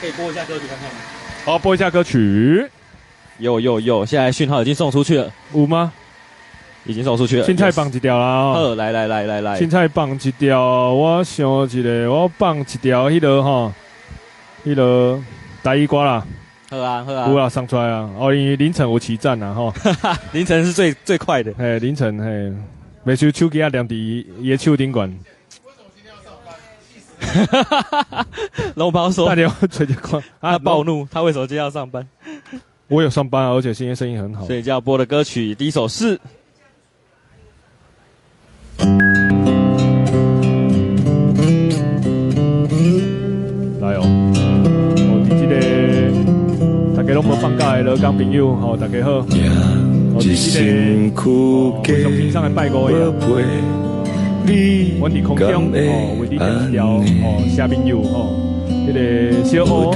可以播一下歌曲看看吗？好，播一下歌曲。有有有，现在讯号已经送出去了。有吗？已经送出去了。青菜棒一条啦、哦。好，来来来来来。青菜棒一条，我想一个，我棒一条，迄个哈，迄个大衣瓜啦。好啊好啊。有啊，上出来啊。哦，因为凌晨有起战啊，哈。凌晨是最最快的。嘿，凌晨嘿，每手手机啊，两滴也手顶管。哈哈哈哈哈！龙包说：“大家吹着狂，他暴怒，他为什么今天要上班？我有上班啊，而且今天生意很好。所以就要播的歌曲第一首是，放假的劳工朋友，大家好。我第一个从天上来拜过呀。”我伫空中哦，为你点调哦，小朋友哦，那个小欧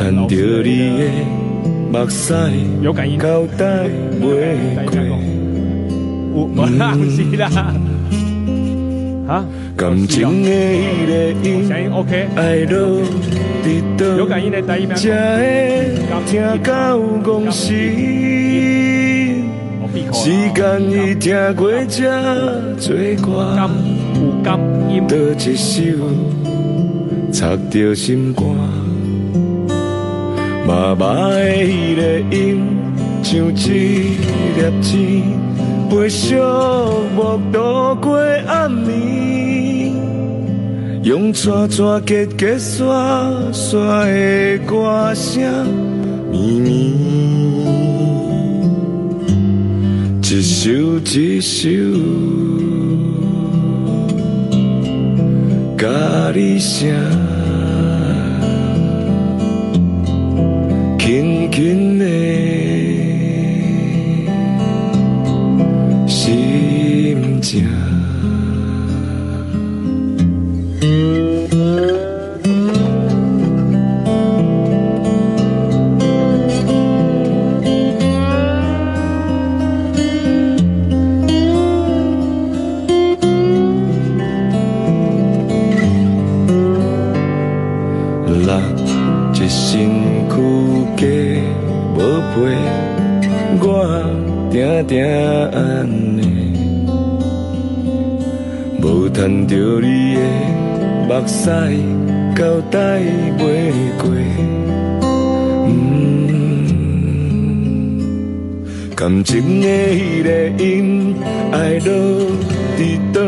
老师，有感应。有，不是啦，啊，感情的声音 OK，有感应的带一秒。听到公司，时间已听过这最挂。多一首，插着心肝，妈妈的迄个音，像一粒钱，陪寂寞度过暗暝，用串串结结刷刷的歌声，咪咪，一首一首。甲你声，轻轻的定屎，交代袂过。嗯，感情的迄个音，爱落伫倒，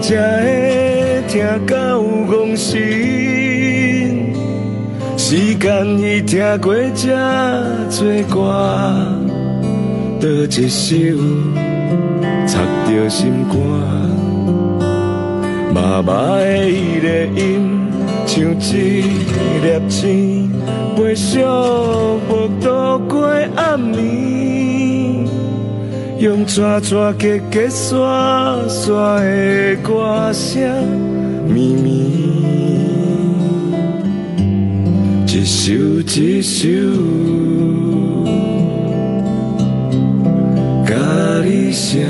才会听到戆心。时间已听过这多歌。多一首，插着心肝，妈妈的迄个音，像一粒星，陪寂寞度过暗暝，用串串结结刷刷的歌声，咪咪，一首一首。甲你声，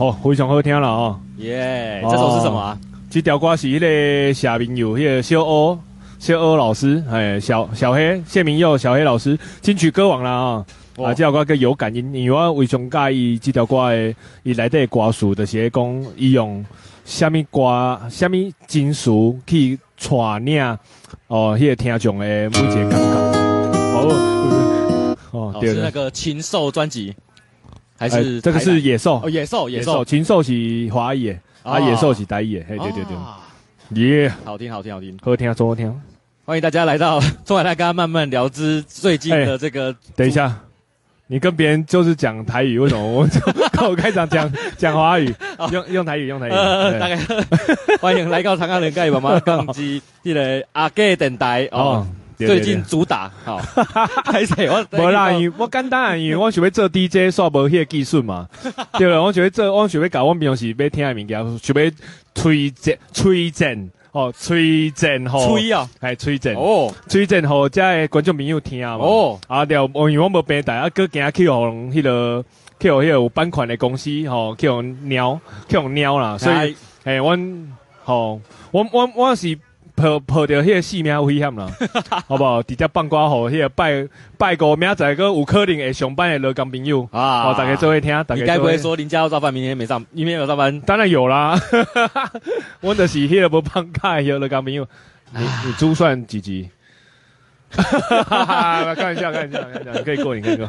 哦，非常好听了哦！耶、yeah, 哦，这首是什么、啊？这条歌是迄个小朋友，迄个小欧，小欧老师，哎，小小黑谢明佑，小黑老师金曲歌王啦、哦哦、啊！啊，这条歌叫有感应，因为我非常介意这条歌的，伊内底歌词就是讲伊用虾米歌、虾米金属去传领哦，迄个听众的每一个感觉。哦，哦，哦，是那个禽兽专辑。还是这个是野兽。哦，野兽野兽，禽兽是华语，啊。野兽是台语，嘿对对对，耶，好听好听好听，好听好听，欢迎大家来到中海大哥慢慢聊之最近的这个，等一下。你跟别人就是讲台语，为什么我跟我开场讲讲华语？用用台语，用台语。呃，大概 欢迎来到长安人盖妈妈钢机，这个阿给电台哦。最近主打好，还是我？无啦，因我简单，因为我想要做 DJ，煞无迄个技术嘛。对了，我想要做，我想要搞，我平常时要听的物件，想要推荐推荐。哦，推荐吼，推啊，系推荐哦，推荐吼，即个观众朋友听嘛。哦，啊，了，因为我无平台，啊，搁惊去互迄个去互迄个有版权的公司吼，去互鸟，去互鸟啦。所以，诶，阮吼，我我我是。抱抱着迄个性命危险啦，好不好？直接放歌吼，迄个拜拜个明仔载个有可能会上班的老工朋友啊，哦，大家做会听，大家。你该不会说林家要上班，明天没上，明天有上班？当然有啦，我的是迄个不放假的老工朋友。你你珠算几级？哈哈哈哈哈！开玩笑，开玩笑，开玩笑，可以过，你可以过。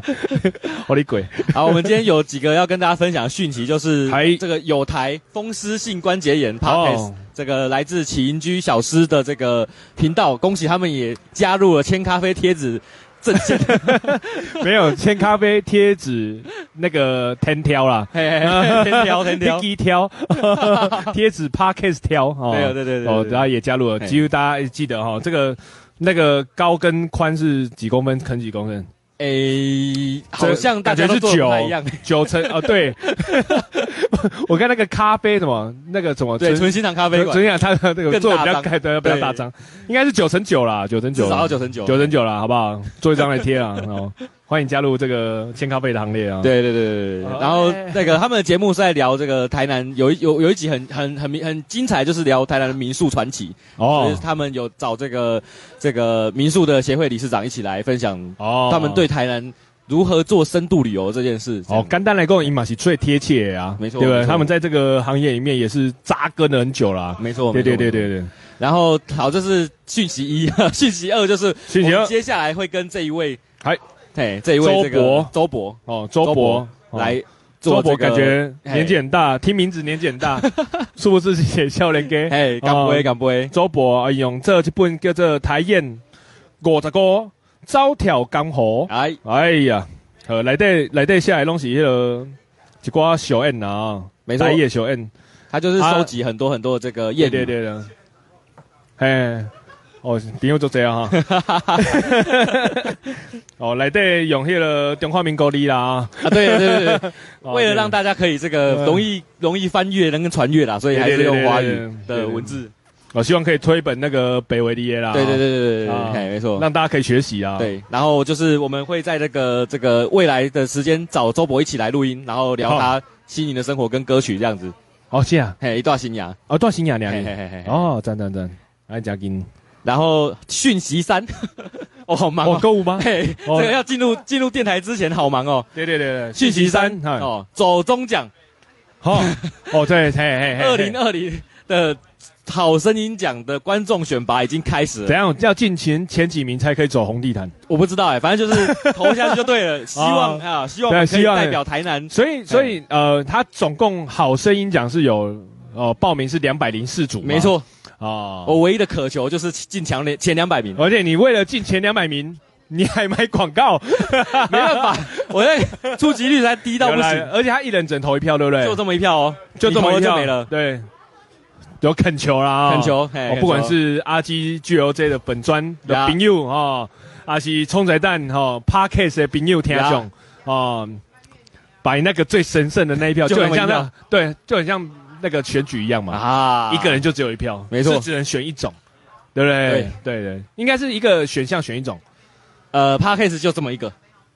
我的鬼！好，我们今天有几个要跟大家分享的讯息，就是这个有台风湿性关节炎 Podcast 这个来自起营居小师的这个频道，恭喜他们也加入了千咖啡贴纸阵线。没有千咖啡贴纸那个天挑啦，天挑 天挑一挑 贴纸 Podcast 挑。对对对对，哦，大家也加入了，几乎大家记得哈，这个。那个高跟宽是几公分？坑几公分？诶，好像大家都做不一样。九成哦，对。我看那个咖啡什么，那个什么，对，纯心堂咖啡馆，纯心堂它的那个做比较开的，比较大张，应该是九成九啦，九成九，至少九成九，九成九啦，好不好？做一张来贴啊，哦。欢迎加入这个千咖啡的行列啊！对对对对对，然后那个他们的节目是在聊这个台南有有有一集很很很很精彩，就是聊台南的民宿传奇哦。他们有找这个这个民宿的协会理事长一起来分享哦，他们对台南如何做深度旅游这件事。哦，干单来讲，伊嘛是最贴切啊，没错，对不对？他们在这个行业里面也是扎根了很久了，没错，对对对对对。然后好，这是讯息一，讯息二就是讯息二，接下来会跟这一位还。嘿，这一位这个周博，周博哦，周博来，周博感觉年纪很大，听名字年纪很大，是不是写少年家？嘿，干杯干杯！周博用这一本叫做《台燕五十个走跳江湖》。哎，哎呀，呃，来对来对下来拢是迄个一挂小燕啊，没错，台叶小燕，他就是收集很多很多这个燕，对对对，嘿。哦，朋友就这样哈。哦，来对用迄个中华民国历啦啊，对对对对，为了让大家可以这个容易容易翻阅，能够传阅啦，所以还是用华语的文字。我希望可以推本那个北维的啦。对对对对对，没错，让大家可以学习啊。对，然后就是我们会在这个这个未来的时间找周博一起来录音，然后聊他心灵的生活跟歌曲这样子。哦，是啊，嘿，一段新娘，哦，一段新娘娘，哦，赞赞赞，来加金。然后讯息三，哦，好忙哦，购物吗？嘿，这个要进入进入电台之前好忙哦。对对对对，讯息三哦，走中奖，哦哦对，嘿嘿 嘿，二零二零的好声音奖的观众选拔已经开始了。怎样要进前前几名才可以走红地毯？我不知道哎，反正就是 投下去就对了。希望啊，希望可以代表台南。所以所以呃，他总共好声音奖是有呃报名是两百零四组，没错。哦，我唯一的渴求就是进前两前两百名，而且你为了进前两百名，你还买广告，没办法，我在触及率才低到不行，而且他一人只投一票，对不对？就这么一票哦，就这么一票就没了。对，有恳求啦，恳求，不管是阿基 G L J 的粉专的朋友哦，还是冲仔蛋哈 Podcast 的朋友听众哦，把那个最神圣的那一票，就很像那，对，就很像。那个选举一样嘛，啊，一个人就只有一票，没错，只能选一种，对不对？对。对对，应该是一个选项选一种，呃，Podcast 就这么一个，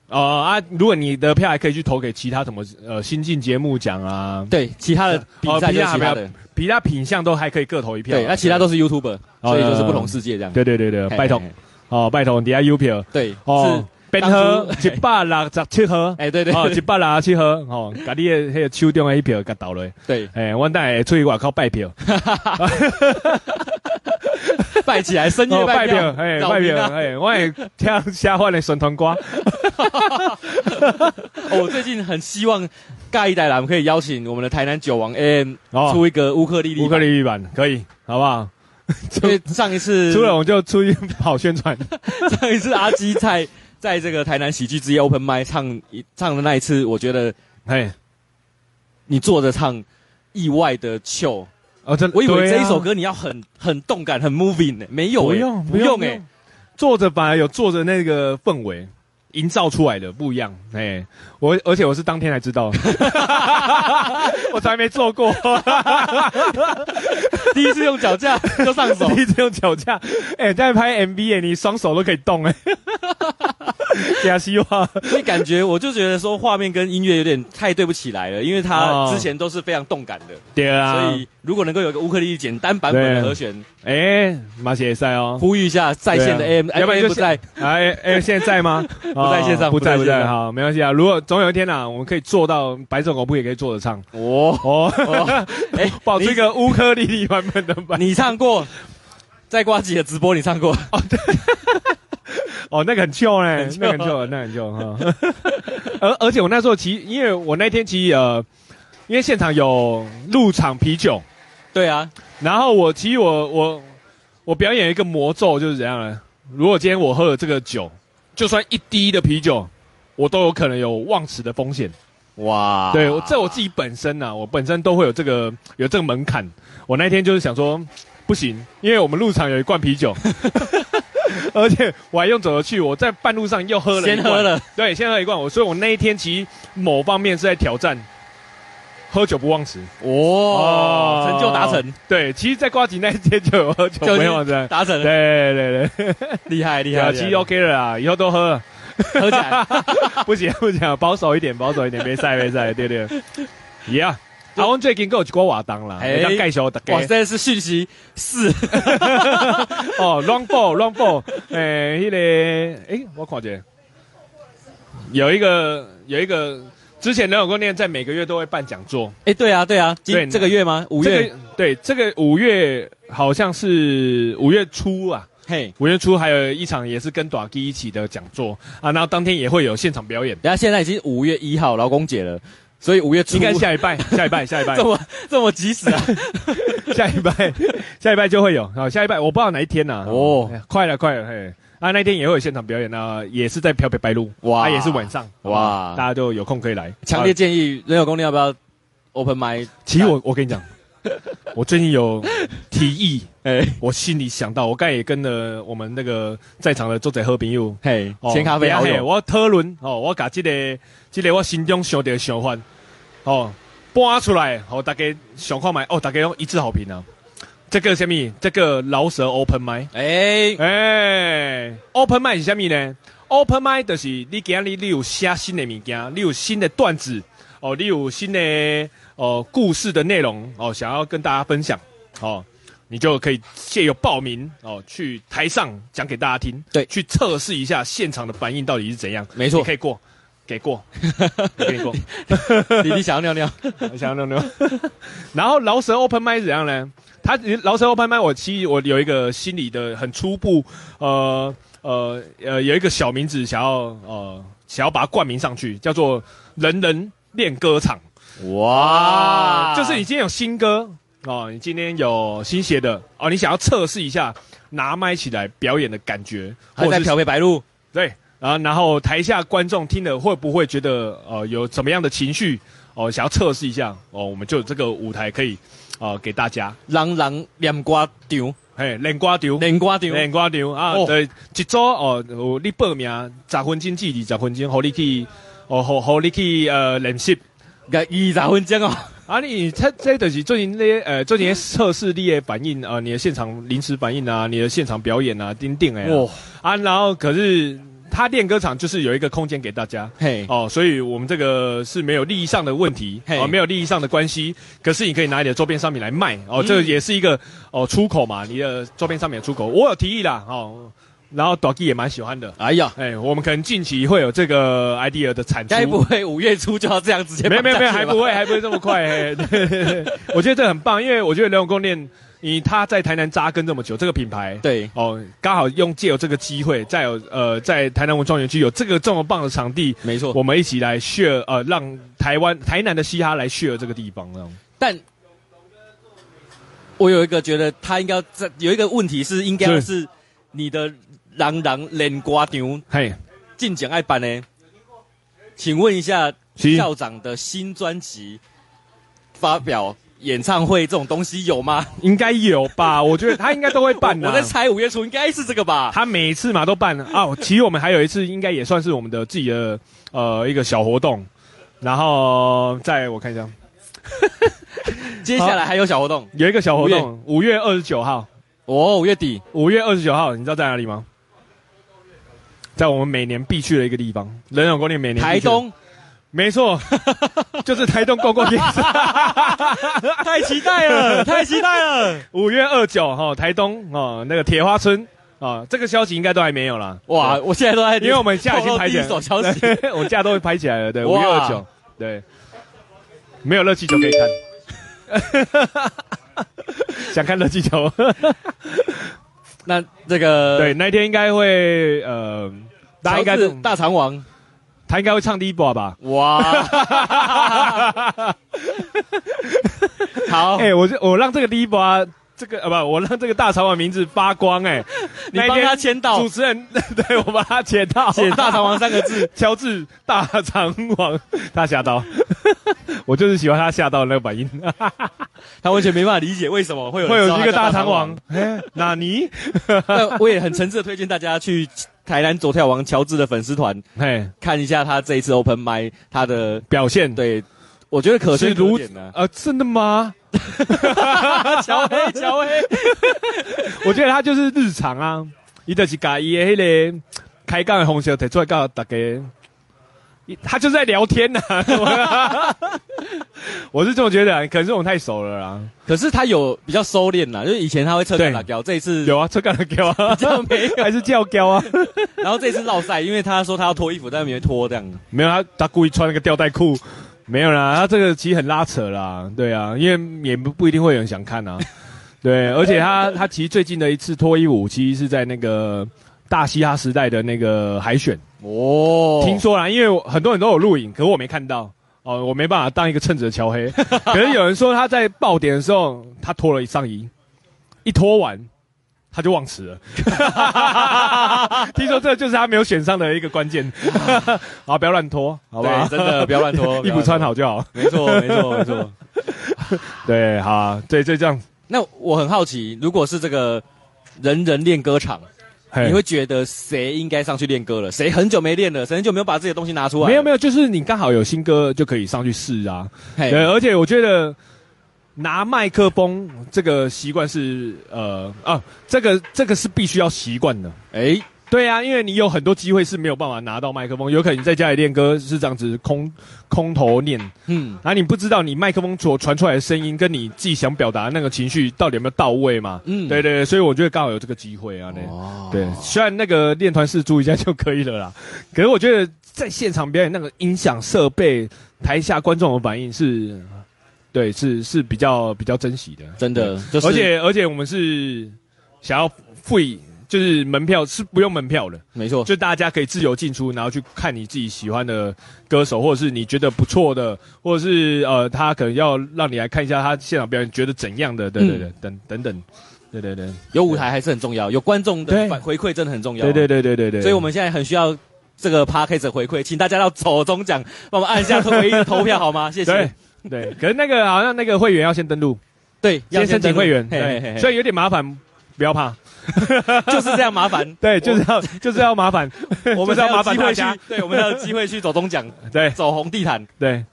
哦啊，如果你的票还可以去投给其他什么呃新进节目奖啊，对，其他的比赛其他的，其他品相都还可以各投一票，对，那其他都是 YouTuber，所以就是不同世界这样，对对对对，拜托，哦拜托，底下 U 票，对，是。编号 一百六十七号，哎，对对，哦，一百六十七号，哦，把你的迄个手中的一票给倒了，对，哎，我等下出去外口拜票，拜起来，深夜拜票，哎，拜票，哎，我也听下饭的酸团瓜。我最近很希望下一代啦，我们可以邀请我们的台南酒王 AM 出一个乌克丽丽，乌克丽丽版，可以，好不好？因为上一次出了我就出去跑宣传。上一次阿基在在这个台南喜剧之夜 Open Mic 唱一唱的那一次，我觉得，哎，你坐着唱，意外的秀。哦，真，我以为这一首歌你要很很动感，很 moving 呢，没有，不用不用哎，坐着反而有坐着那个氛围。营造出来的不一样，哎、欸，我而且我是当天才知道，我从来没做过，第一次用脚架就上手，第一次用脚架，哎、欸，在拍 MV 哎，你双手都可以动哎。加希望，所以感觉我就觉得说画面跟音乐有点太对不起来了，因为他之前都是非常动感的，对啊，所以如果能够有一个乌克丽丽简单版本的和弦，哎，马杰赛哦，呼吁一下在线的 AM，要不然就不在，哎哎，现在 在吗？不在线上，不在不在，好，没关系啊。如果总有一天呐，我们可以做到白色恐怖也可以做着唱，哦。哦，哎，保持一个乌克丽丽版本的版，你唱过，在瓜子的直播你唱过，哦对。哦，那个很旧哎，那个很旧，那个很旧哈。而而且我那时候其实，因为我那天其实呃，因为现场有入场啤酒，对啊。然后我其实我我我表演一个魔咒就是怎样呢？如果今天我喝了这个酒，就算一滴的啤酒，我都有可能有忘词的风险。哇！对，我这我自己本身呢、啊，我本身都会有这个有这个门槛。我那天就是想说，不行，因为我们入场有一罐啤酒。而且我还用走着去，我在半路上又喝了，先喝了，对，先喝一罐。我所以，我那一天其实某方面是在挑战喝酒不忘词。哦，成就达成。对，其实，在呱吉那一天就有喝酒不忘词，达成了。对对对，厉害厉害。其实 OK 了啊，以后都喝，喝起来。不行不行，保守一点，保守一点，别晒别晒，对对。Yeah。啊，我最近跟我一个活动啦，要介绍大家。哇，这是讯息四。哦，long ball，long ball，诶，那个，诶，我看见有一个有一个之前人有观念，在每个月都会办讲座。诶，对啊，对啊，对，这个月吗？五月？对，这个五月好像是五月初啊。嘿，五月初还有一场也是跟大基一起的讲座啊，然后当天也会有现场表演。然后现在已经五月一号劳工节了。所以五月初应该下一拜，下一拜，下一拜，这么这么及时啊！下一拜，下一拜就会有好，下一拜我不知道哪一天呐、啊。哦，快了，快了，嘿！啊，那天也会有现场表演啊，也是在漂北白鹿，哇，啊、也是晚上，哇，大家就有空可以来。强烈建议人有功，力要不要 open mic？其实我我跟你讲，我最近有提议，哎，我心里想到，我刚才也跟了我们那个在场的周仔好朋友，嘿，千咖啡好友，我讨论哦，我把这个这个我心中想的想法。哦，搬出来，好、哦，大家想看买，哦，大家用一致好评啊。这个什么？这个饶舌 open 麦，哎哎，open 麦是什么呢？open 麦就是你今日你有写新的物件，你有新的段子，哦，你有新的哦故事的内容，哦，想要跟大家分享，哦，你就可以借由报名，哦，去台上讲给大家听，对，去测试一下现场的反应到底是怎样，没错，可以过。给过，给过。你你想要尿尿，我 想要尿尿。然后饶舌 open mic 怎样呢？他饶舌 open mic，我其实我有一个心里的很初步，呃呃呃，有一个小名字想要呃想要把它冠名上去，叫做“人人练歌场”。哇，就是你今天有新歌哦，你今天有新写的哦，你想要测试一下拿麦起来表演的感觉，还在调配白鹿，对。然后，然后台下观众听了会不会觉得呃有怎么样的情绪？哦、呃，想要测试一下哦，我们就有这个舞台可以呃给大家。人人练歌场，嘿，练歌场，练歌场，练歌场啊！哦、对，一组哦，你报名十分钟至二十分钟，好你去哦，好好你去呃练习个二十分钟哦。啊，你这这就是最近那些呃最近测试你的反应啊、呃，你的现场临时反应啊，你的现场表演啊，钉钉哎。哦。啊，然后可是。他练歌场就是有一个空间给大家，嘿，哦，所以我们这个是没有利益上的问题，嘿，哦，没有利益上的关系。可是你可以拿你的周边商品来卖，哦，这个也是一个哦出口嘛，你的周边商品的出口。我有提议啦，哦，然后 Doggy 也蛮喜欢的。哎呀，哎，我们可能近期会有这个 idea 的产出。该不会五月初就要这样直接？没有没有没有，还不会还不会这么快。嘿对对对，我觉得这很棒，因为我觉得人永贡链，你他在台南扎根这么久，这个品牌对哦，刚好用借有这个机会，再有呃在台南文创园区有这个这么棒的场地，没错，我们一起来 share 呃，让台湾台南的嘻哈来 share 这个地方，但。我有一个觉得他应该在有一个问题是应该是你的人人练歌场嘿进讲爱办呢？请问一下校长的新专辑发表演唱会这种东西有吗？应该有吧？我觉得他应该都会办的。我在猜五月初应该是这个吧？他每一次嘛都办哦。其实我们还有一次应该也算是我们的自己的呃一个小活动，然后再我看一下。接下来还有小活动，有一个小活动，五月二十九号，哦，五月底，五月二十九号，你知道在哪里吗？在我们每年必去的一个地方，人永公园每年。台东，没错，就是台东公共电视，太期待了，太期待了。五月二九号，台东哦，那个铁花村啊，这个消息应该都还没有啦。哇，我现在都在，因为我们现在已经拍起来消息，我现在都会拍起来了。对，五月二九，对。没有热气球可以看，想看热气球。那这个对，那天应该会呃，大家应该是大肠王，他应该会唱第一把吧？哇！好，哎，我我让这个第一波啊。这个呃不，我让这个大肠王名字发光哎！你帮他签到主持人，对，我帮他签到，写大肠王三个字，乔治大肠王，他吓到，我就是喜欢他吓到的那个反应，他完全没办法理解为什么会有会有一个大肠王。哎，那你？那我也很诚挚的推荐大家去台南左跳王乔治的粉丝团，嘿，看一下他这一次 Open Mic 他的表现。对。我觉得可是如此呃，真的吗？乔黑，乔黑，我觉得他就是日常啊，伊就是把伊的迄个开杠的红色提出来告大家，他就在聊天呐、啊。我是这么觉得，可能是我们太熟了啦。可是他有比较收敛啦，就是以前他会侧杠打胶，这一次有啊，侧杠打胶啊，这样没有，还是叫胶啊。然后这一次绕赛，因为他说他要脱衣服，但是没脱这样。没有，他他故意穿那个吊带裤。没有啦，他这个其实很拉扯啦，对啊，因为也不不一定会有人想看啊，对，而且他他其实最近的一次脱衣舞，其实是在那个大嘻哈时代的那个海选哦，听说啦，因为很多人都有录影，可是我没看到哦，我没办法当一个称职的乔黑，可是有人说他在爆点的时候，他脱了上衣，一脱完。他就忘词了，听说这就是他没有选上的一个关键。好，不要乱脱，好不好？真的不要乱脱，衣服穿好就好。没错，没错，没错。对，好啊，对，就这样。那我很好奇，如果是这个人人练歌场，你会觉得谁应该上去练歌了？谁很久没练了？谁很久没有把自己的东西拿出来？没有，没有，就是你刚好有新歌就可以上去试啊。对，而且我觉得。拿麦克风这个习惯是呃啊，这个这个是必须要习惯的。哎，对啊，因为你有很多机会是没有办法拿到麦克风，有可能你在家里练歌是这样子空空头念，嗯，然后你不知道你麦克风所传出来的声音跟你自己想表达的那个情绪到底有没有到位嘛？嗯，对对对，所以我觉得刚好有这个机会啊，那、哦、对，虽然那个练团试租一下就可以了啦，可是我觉得在现场表演那个音响设备，台下观众的反应是。对，是是比较比较珍惜的，真的。就是、而且而且我们是想要付，就是门票是不用门票的，没错，就大家可以自由进出，然后去看你自己喜欢的歌手，或者是你觉得不错的，或者是呃，他可能要让你来看一下他现场表演，觉得怎样的，对对对，嗯、等等等，对对对，有舞台还是很重要，有观众的反回馈真的很重要，对对对对对对。所以我们现在很需要这个 Podcast 回馈，请大家到走中奖帮我们按下唯一的投票好吗？谢谢。对，可是那个好像那个会员要先登录，对，要先申请会员，对，所以有点麻烦，不要怕，就是这样麻烦，对，就是要就是要麻烦，我们要麻烦大家，对，我们要有机会去走中奖，对，走红地毯，对，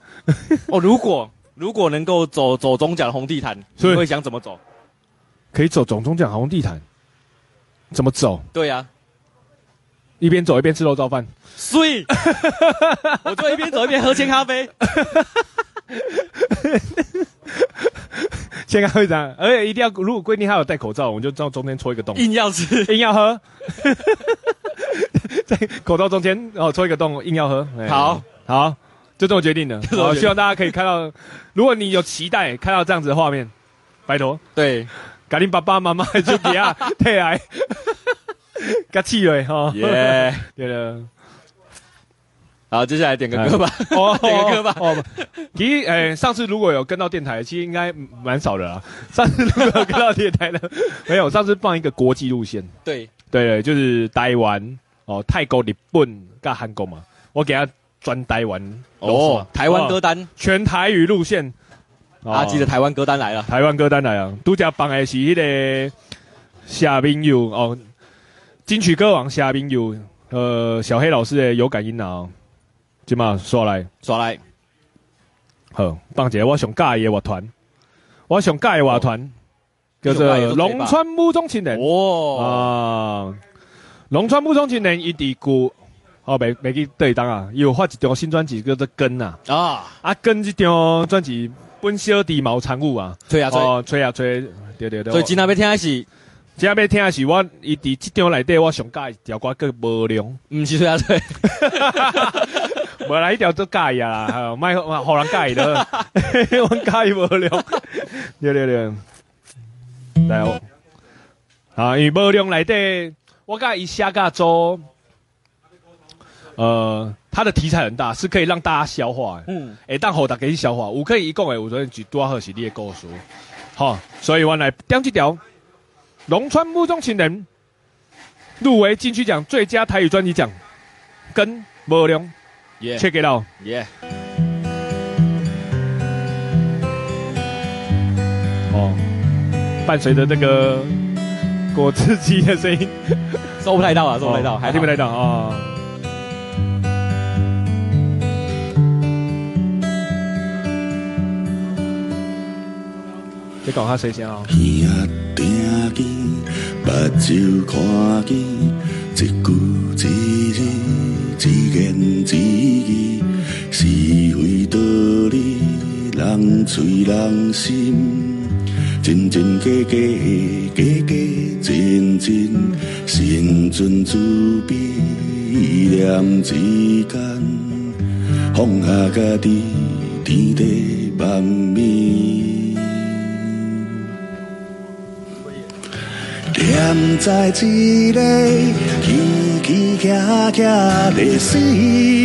哦，如果如果能够走走中奖红地毯，你会想怎么走？可以走走中奖红地毯，怎么走？对呀，一边走一边吃肉燥饭，所以，我就一边走一边喝鲜咖啡。健康会长，而且一定要，如果规定他有戴口罩，我们就到中间戳一个洞，硬要吃，硬要喝，在口罩中间哦戳一个洞，硬要喝。好，好，就这么决定的。好，希望大家可以看到，如果你有期待看到这样子的画面，拜托，对，赶紧爸爸妈妈就给啊退 来，嘎气了哈，耶，对了。好，接下来点个歌吧。哦，点个歌吧。哦，其实，诶，上次如果有跟到电台，其实应该蛮少的啦。上次如果有跟到电台的，没有。上次放一个国际路线。对，对，就是台湾哦，泰国、日本跟韩国嘛。我给他专台湾。哦，台湾歌单，全台语路线。阿基的台湾歌单来了。台湾歌单来了。独家放的是那个夏冰友哦，金曲歌王夏冰友，呃，小黑老师的有感音啊。今嘛刷来。刷来，好，放一个我上喜欢的乐团，我上喜欢的乐团叫做龙川木中青年。哦。啊，龙川木中青年伊伫古，哦，没没记对当啊，有发一张新专辑叫做根啊。啊。啊根这张专辑本小弟毛产物啊，吹啊吹，吹啊吹，对对对。所以今仔要听的是，今仔要听的是我伊伫即张内底我上喜欢一条歌叫无良，毋是吹啊吹。无来一条都介意啊，卖好人介意的，我介意无了，对对对，来哦，啊，因为无良内底，我甲伊写甲做，呃，它的题材很大，是可以让大家消化的，嗯，诶，当好大家去消化，我可以一共诶，我昨天举多少是你的故事，好，所以我来点这条，龙川木中情人入围金曲奖最佳台语专辑奖，跟无良。Check it out. Yeah. 哦，伴随着这个果汁机的声音，收不太到啊，收不太到，还听不太到啊。你讲下谁先啊？自言自语，是非道理，人随人心，真真假假，假假真真，心存慈悲，念之间，放下家己，天地万物，念在一个。起起行的生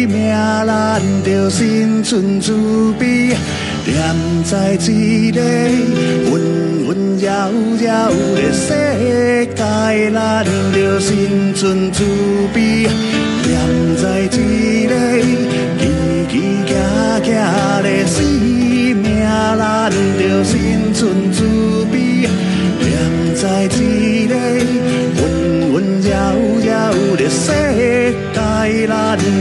命，咱着心存慈悲；念在一个纷纷扰扰的世界，咱着心存慈悲；念在一个起起行行的生命，咱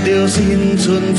着生存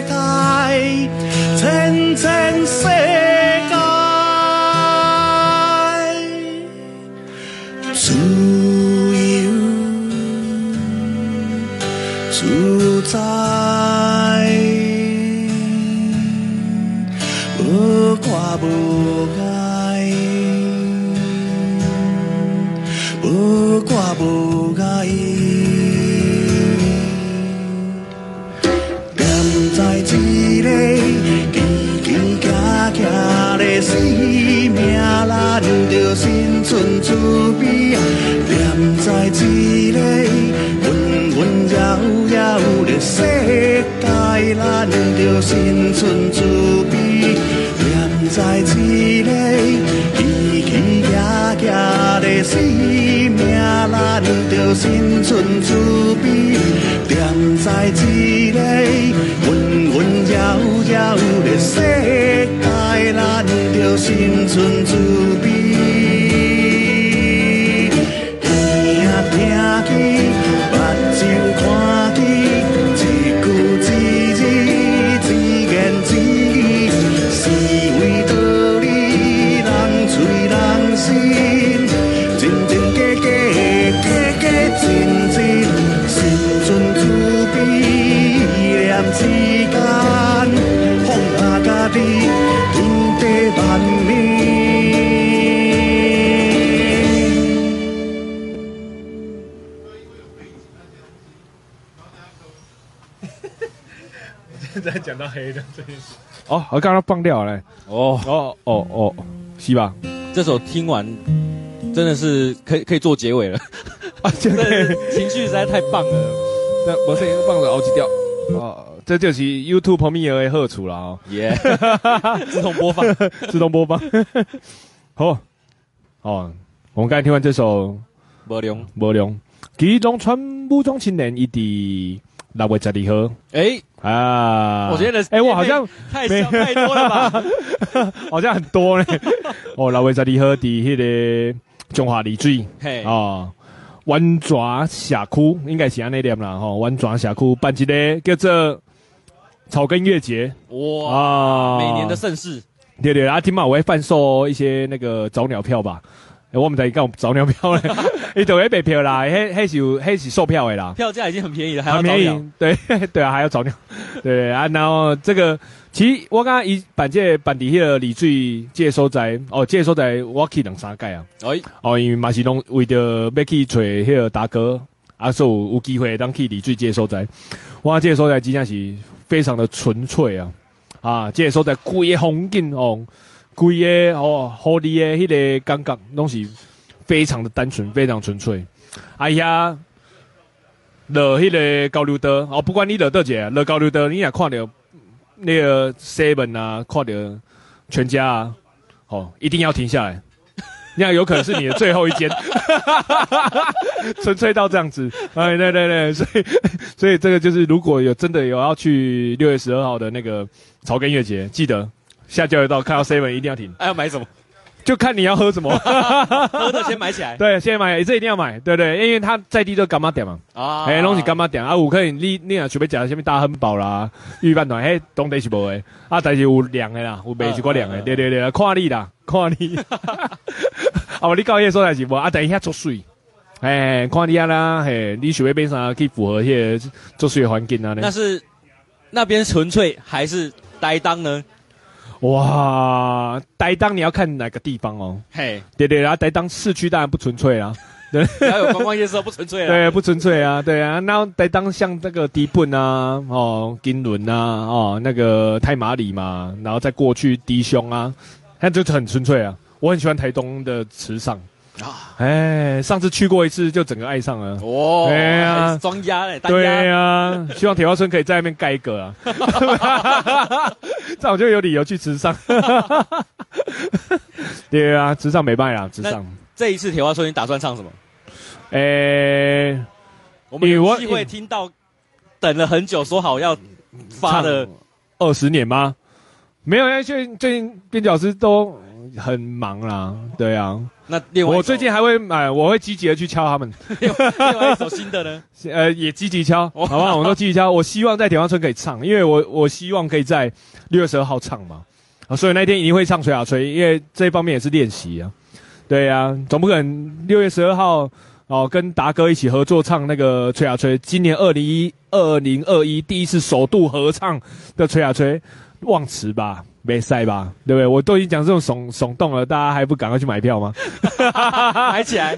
世这首听完真的是可以可以做结尾了啊！真的情绪实在太棒了，那我声音放着好几调哦，这就是 YouTube Premiere 的好处了哦！耶，自动播放，自动播放。好哦，我们刚才听完这首无量无量，其中传武装青年一滴。六月十二号，哎啊，我觉得，哎，我好像太太多了吧，好像很多呢。哦，六月十二号在迄个中华里水，嘿。啊，湾爪峡谷应该是安那点啦，吼，湾爪峡谷办一个叫做草根音乐节，哇啊，每年的盛事，对对，啊，今晚我会贩售一些那个早鸟票吧。欸、我们在讲早鸟票嘞，你都会买票啦，迄迄是有迄是售票的啦，票价已经很便宜了，还要早鸟，对 对啊，还要早鸟，对啊，然后这个其实我刚刚一办这办的迄个里水这个所在，哦，这个所在我去两三届啊，哎，哦，因为嘛是拢为着要去找迄个大哥，啊，所以有机会当去李水这个所在，我这个所在真正是非常的纯粹啊，啊，这个所在规个风景哦。贵的哦，好丽的迄个感觉，拢是非常的单纯，非常纯粹。哎呀，落迄个交流道哦，不管你落倒一个，落交流道你也看到那个 seven 啊，看到全家啊，哦，一定要停下来，那有可能是你的最后一间，纯粹到这样子。哎，对对对，所以 所以这个就是，如果有真的有要去六月十二号的那个草根音乐节，记得。下交流道看到 seven 一定要停，还、啊、要买什么？就看你要喝什么，喝的先买起来。对，先买，这一定要买，对对，因为他在地就柑仔店嘛。啊，哎，拢是柑仔店啊，有可能你你若准备食什么大汉堡啦、预饭团，嘿，当地是无的。啊，但是有凉的啦，有卖一寡凉的，啊、对对对，看你啦，看你。啊，你到迄个所在是无？啊，等一下做水，哎，看你啊啦，嘿，你想要变啥去符合迄个做水的环境啊？那是那边纯粹还是呆当呢？哇，呆当你要看哪个地方哦？嘿、对对，然后呆当市区当然不纯粹啦，对，要有观光夜市不纯粹啊，对，不纯粹啊，对啊，然后呆当像那个迪本啊，哦，金轮啊，哦，那个太麻里嘛，然后再过去低胸啊，那就很纯粹啊，我很喜欢台东的池上。啊，哎，上次去过一次，就整个爱上了。哦，哎呀，双压嘞，对呀、啊，希望铁花村可以在那边盖一个啊，这样我就有理由去池上。对啊，池上没卖啊，池上。这一次铁花村你打算唱什么？哎，我们有机会听到等了很久说好要发的二十年吗？没有，因为最近最近边角师都很忙啦，对啊。那另外我最近还会买，我会积极的去敲他们。另外一首新的呢？呃，也积极敲，好不好？我都积极敲。我希望在铁花村可以唱，因为我我希望可以在六月十二号唱嘛。啊，所以那天一定会唱锤啊吹，因为这一方面也是练习啊。对啊，总不可能六月十二号哦跟达哥一起合作唱那个吹啊吹，今年二零一二零二一第一次首度合唱的吹啊吹，忘词吧。没赛吧，对不对？我都已经讲这种耸耸动了，大家还不赶快去买票吗？买起来，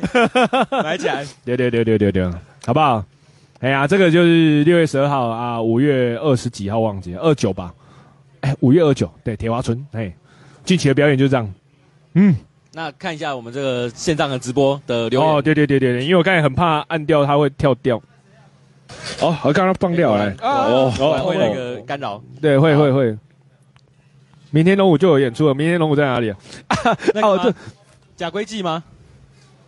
买起来，对对对对对对，好不好？哎呀，这个就是六月十二号啊，五月二十几号忘记了，二九吧？哎，五月二九，对，铁花村，哎，近期的表演就是这样。嗯，那看一下我们这个线上的直播的留言。哦，对对对对对，因为我刚才很怕按掉它会跳掉。哦，我刚刚放掉了。哦，会那个干扰。对，会会会。明天龙五就有演出了。明天龙五在哪里啊？哦，这假龟记吗？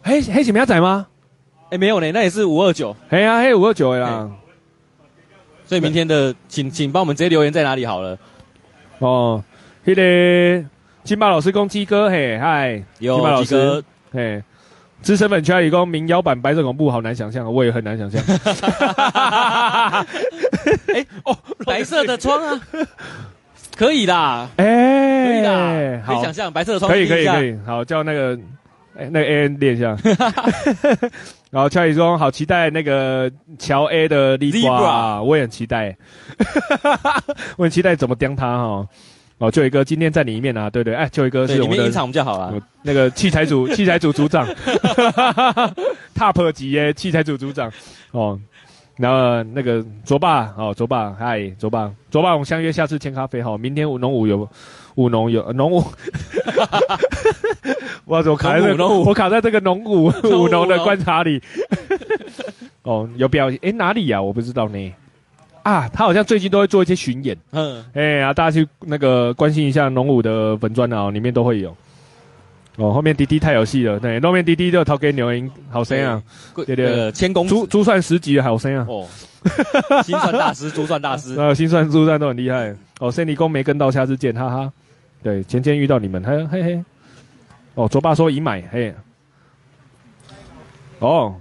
黑黑喜苗仔吗？哎，没有呢，那也是五二九。哎呀，嘿五二九呀。所以明天的，请请帮我们直接留言在哪里好了。哦，那个金马老师公鸡哥，嘿，嗨，有金马老师，嘿，资深粉圈里公民谣版白色恐怖，好难想象，我也很难想象。哎，哦，白色的窗啊。可以啦，哎、欸，可以啦，好。可以想象白色的窗，可以可以可以，好叫那个，哎、欸，那个 A N 练一下，然后乔宇说好期待那个乔 A 的 Libra，我也很期待，我很期待怎么钉他哈，哦，就一哥今天在你一面啊，对对，哎，就一哥是我们的，场我们就好了，那个器材组器材组组长，Top 级耶器材组组长，哦。然后那个卓爸哦，卓爸嗨，卓爸，卓爸，我们相约下次签咖啡哈。明天舞农舞有舞农有农舞，我怎么卡在这？我卡在这个农舞舞农的观察里。哦，有表演诶哪里呀？我不知道呢。啊，他好像最近都会做一些巡演。嗯，哎呀，大家去那个关心一下农舞的粉砖啊，里面都会有。哦，后面滴滴太有戏了，对，后面滴滴就投给牛音好声啊，对对，千公珠珠算十级的好声啊，哦，心算大师，珠算大师，呃，心算珠算都很厉害，哦，森尼公没跟到，下次见，哈哈，对，前天遇到你们，嘿嘿嘿，哦，卓爸说已买，嘿，哦，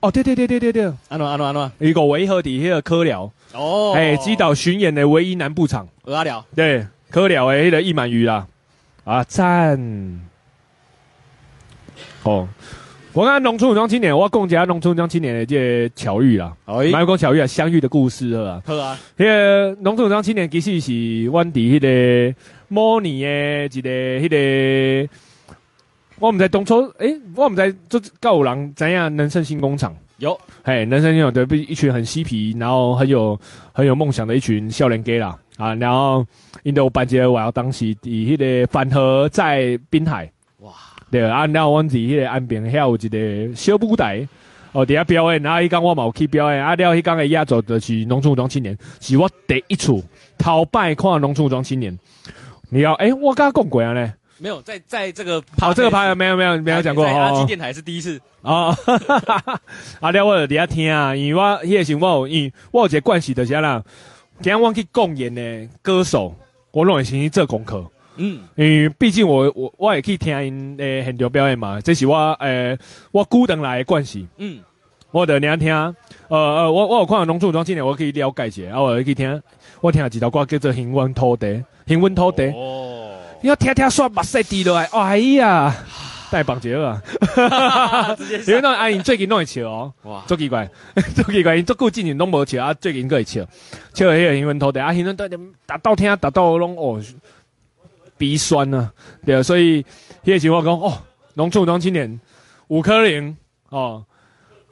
哦，对对对对对对，安诺安诺安诺，一个维和底下的科寮，哦，哎，基岛巡演的唯一南部场，鹅阿寮，对，科寮诶，那个一满鱼啦，啊赞。哦，我看农村武装青年，我讲一下农村武装青年的这个巧遇啦，哎，蛮有讲巧遇啊，相遇的故事啊，好啊，那个农村武装青年其实是阮伫迄个模拟的一个迄个，我们在当初，诶、欸，我们在做告五郎怎样能胜新工厂。有，嘿，能胜新工厂对，一群很嬉皮，然后很有很有梦想的一群少年家啦，啊，然后因都办节，我要当时伫迄个反核在滨海。对啊，然后阮伫迄个岸边遐有一个小舞台，哦，底下表演，啊，迄天我嘛有去表演，啊，了迄天的压轴就是农村武装青年，是我第一次头摆看农村武装青年。你要，诶，我刚刚讲过啊呢？没有，在在这个跑这个拍没有没有没有讲过，阿基电台是第一次哦。啊，了我底下听啊，因为我迄个时候我有因为我有一个关系就是啦，今天我去公演的歌手，我拢会先去做功课。嗯，因为毕竟我我我也可以听因诶现场表演嘛，这是我诶、呃、我孤等来的关系。嗯，我的两听，呃呃，我我有看农村武装青年，我可以了解一下，啊，我可以听，我听了几条歌叫做《幸运土地》，幸运土地。哦，你要听听说目屎滴落来，哎呀，太棒极了。因为那阿英最近拢会笑哦，哇，足奇怪，足奇怪，因足久之前拢无笑，啊，最近佫会笑，笑迄个恒温土地，啊，恒温土地达到听达到拢哦。鼻酸呢、啊，对啊，所以叶启华讲哦，农村武装青年五颗零哦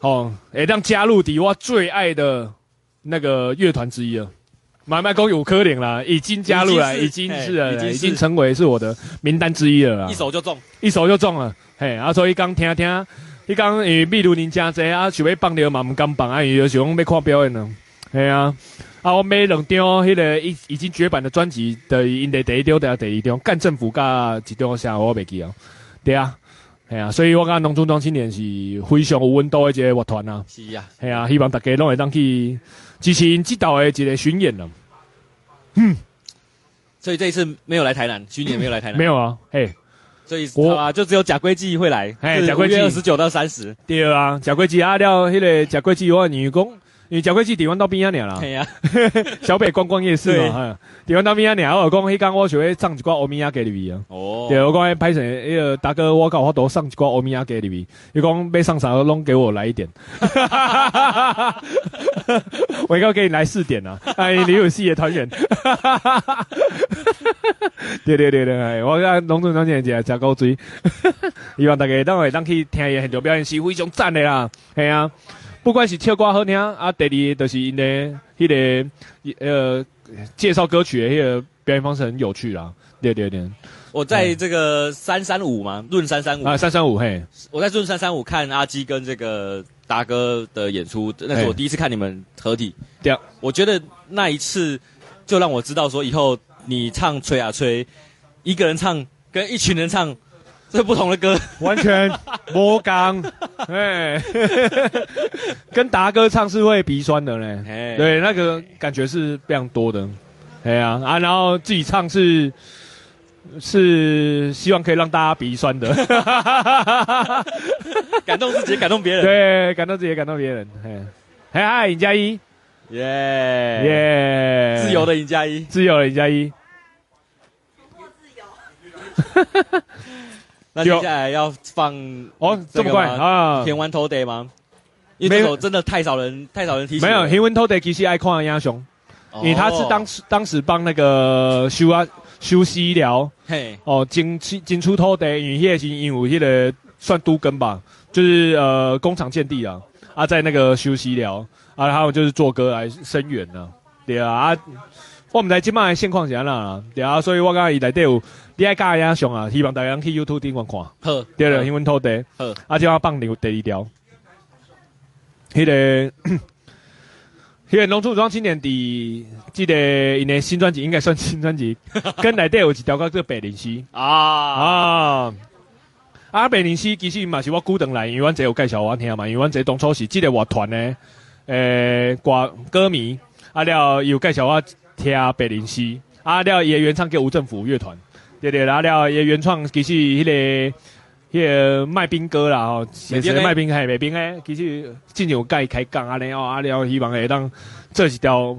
哦，会当加入底我最爱的那个乐团之一了。买卖公五颗零啦，已经加入了，已经是了，已经，成为是我的名单之一了啦。一手就中，一手就中了。嘿，啊，所以刚听听，伊刚诶，秘鲁人家这啊，想要放掉嘛，唔敢放啊，伊就想要看表演呢。嘿啊。啊！我买两张迄个已已经绝版的专辑的，因的第一张、第二第一张，干政府甲一张啥我袂记啊。对啊，系啊，所以我讲农村庄青年是非常有温度的一个乐团啊。是啊，系啊，希望大家拢会当去支持因这道的一个巡演了。嗯，所以这一次没有来台南，巡演没有来台南。没有啊，嘿，所以我啊，就只有贾归记会来。哎，贾归记二十九到三十。对啊，贾归记啊，了，迄个贾归记我女工。因为贾归记地方到边啊年啦，系啊，小北观光夜市嘛，地方到边啊年，我讲迄刚我就会唱一挂欧米亚给里边啊，哦，对，我讲拍成迄个大哥，我搞我都送一挂欧米亚给里边，伊讲没上啥拢给我来一点，我应该给你来四点啊，哎，你有四个团员，对对对对，我讲农村庄青年真高追，希望大家当会当去听伊现场表演是非常赞的啦，系啊。不管是唱歌好听啊，第二就是因为迄个呃介绍歌曲的迄个表演方式很有趣啦。对对对，我在这个三三五嘛，润三三五啊，三三五嘿，我在润三三五看阿基跟这个达哥的演出，那是我第一次看你们合体。对，我觉得那一次就让我知道说，以后你唱吹啊吹，一个人唱跟一群人唱。这不同的歌，完全魔钢，哎，跟达哥唱是会鼻酸的呢，对，那个感觉是非常多的，哎呀啊，然后自己唱是是希望可以让大家鼻酸的，感动自己，感动别人，对，感动自己，感动别人，哎，嗨，尹佳一，耶耶，自由的尹佳一，自由的尹佳一。那接下来要放哦，这么快啊？天湾 Today 吗？因为这首真的太少人，太少人提起。没有天湾 Today 其实爱看英雄，因为他是当时当时帮那个修啊修西疗，嘿。哦，进出进出 Today，因为迄个是因为迄个算都根吧，就是呃工厂建地啊。啊，在那个修西疗啊，还有就是做歌来声援呢，对啊啊，我们在今麦现况是安啦，对啊，所以我刚才来队伍。你爱加影上啊！希望大家去 YouTube 顶观看。好，对了，新闻土地。好，啊，就要放牛第二条。迄个，迄个农村庄青年的这个因的新专辑应该算新专辑，跟内底有一条叫做《白灵溪》啊啊！啊，白灵溪其实嘛是我古登来，因为阮这有介绍我听嘛，因为阮这当初是即个乐团的诶歌歌迷，啊了有介绍我听白灵溪，啊了也原唱叫吴政府乐团。对对，然后了也原创，其实迄、那个迄个卖冰哥啦吼，写写卖冰还卖冰诶，其实进有盖开讲啊，然后啊了希望会当做一条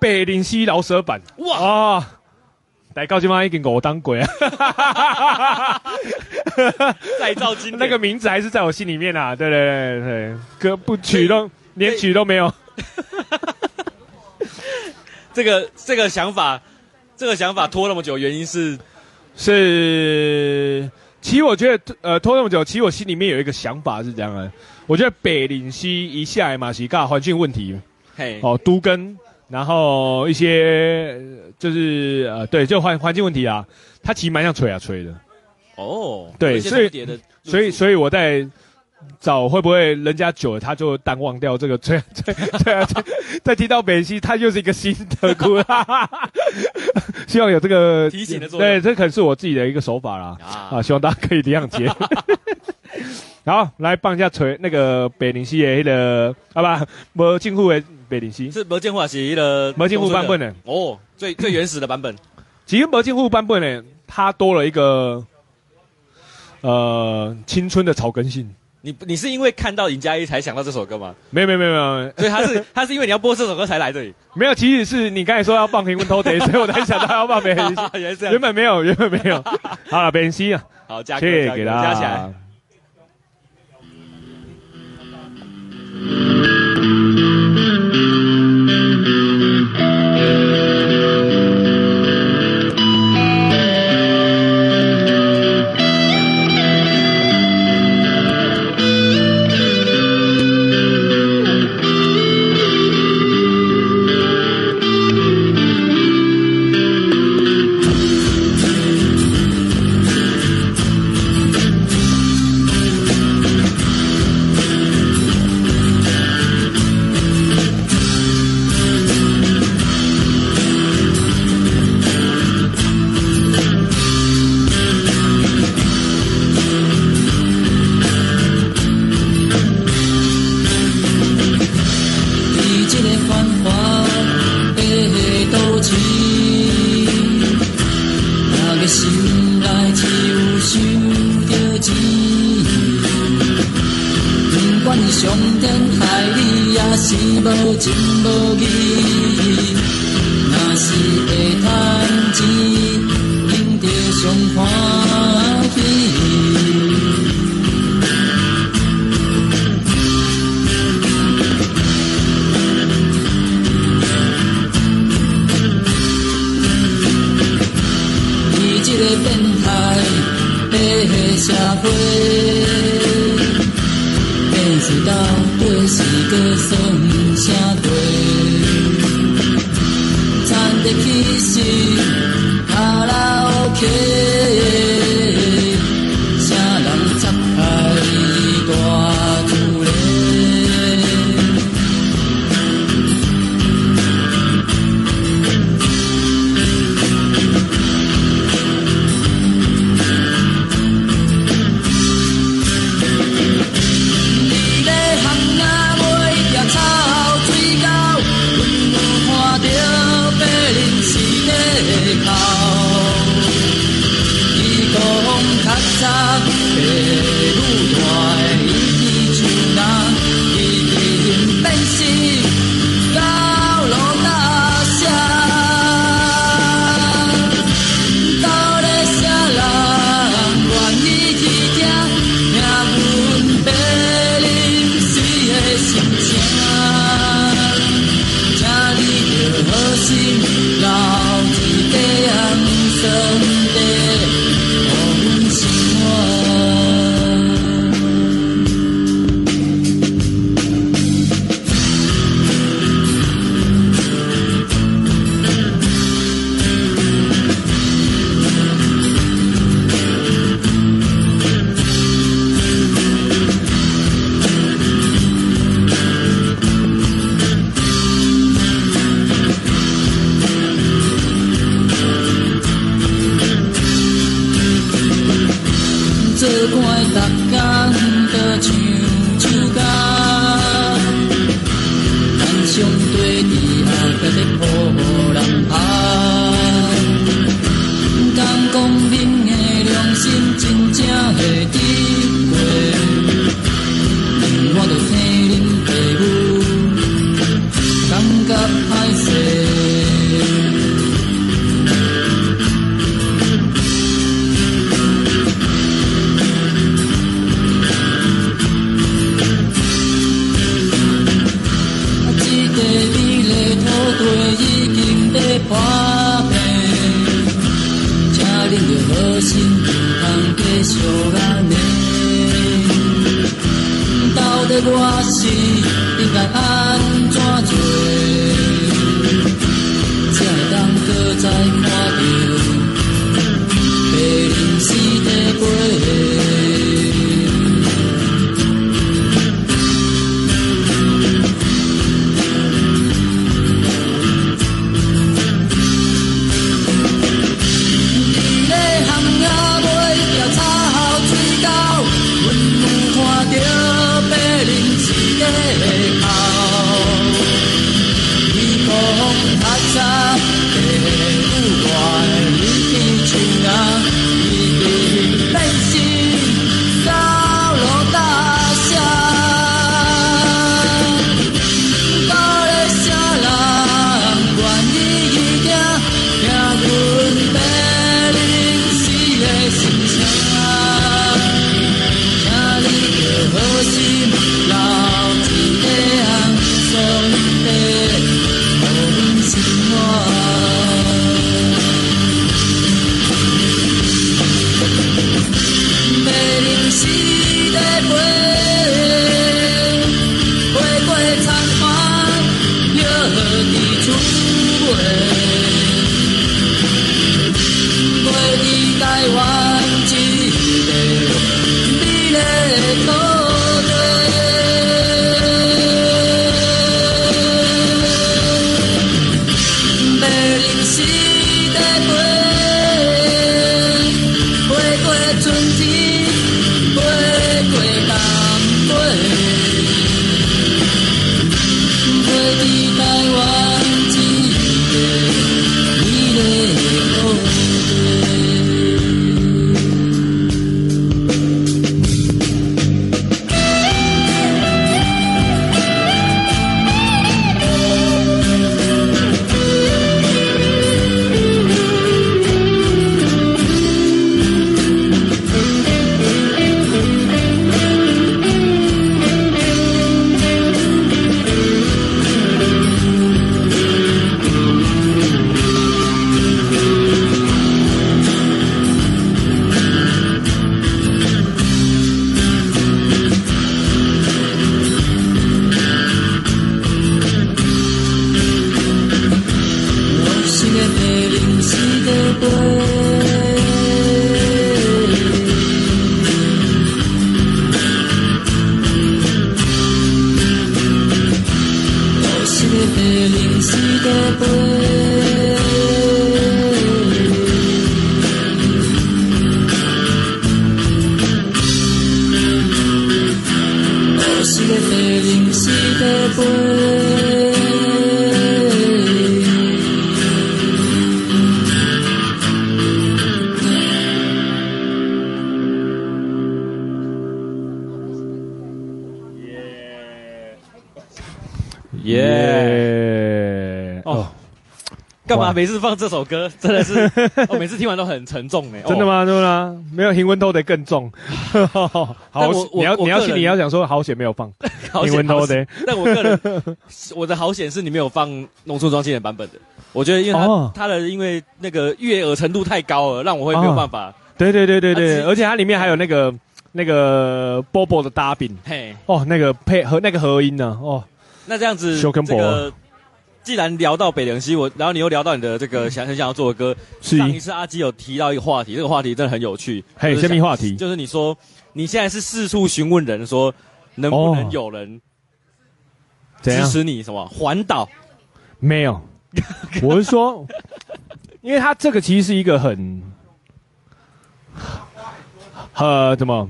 白灵溪饶舌版哇！哦、来到今嘛已经五当过啊，再造经典那个名字还是在我心里面啊，对对对对，歌不曲都连曲都没有。这个这个想法，这个想法拖那么久，原因是。是，其实我觉得，呃，拖那么久，其实我心里面有一个想法是这样的。我觉得北岭西一下来嘛，是搞环境问题，嘿，哦，都跟，然后一些就是呃，对，就环环境问题啊，它其实蛮像吹啊吹的。哦，对，所以，所以，所以我在。找会不会人家久了他就淡忘掉这个？对对对啊！再提到北西，他又是一个新的故事。希望有这个提醒的作用。对，这可能是我自己的一个手法啦。啊，啊，希望大家可以这样接。好，来帮一下锤那个北林溪的那个，好吧？没进户的北林溪是没进户是的，没进户版本的哦，最最原始的版本。其实没进户版本呢，它多了一个呃青春的草根性。你你是因为看到尹佳一才想到这首歌吗？没有没有没有没有。所以他是 他是因为你要播这首歌才来这里？没有其实是你刚才说要放评分偷贼所以我才想到要放别人 原本没有原本没有。啊本溪 啊。好加可给他。加起来。心不通继续安，到底我是应该安怎做，才当过再？每次放这首歌？真的是，我每次听完都很沉重哎。真的吗？真的吗？没有，英文都得更重。好，你要你要你要想说，好险没有放英文都得。但我个人，我的好险是你没有放农村庄经典版本的。我觉得，因为它它的因为那个悦耳程度太高了，让我会没有办法。对对对对对，而且它里面还有那个那个 Bobo 的搭饼。嘿，哦，那个配合那个合音呢？哦。那这样子，这个既然聊到北凉西，我然后你又聊到你的这个想很想要做的歌，是上一次阿基有提到一个话题，这个话题真的很有趣。嘿，什么话题？就是你说你现在是四处询问人，说能不能有人支持你什么环岛？没有，我是说，因为他这个其实是一个很，呃，怎么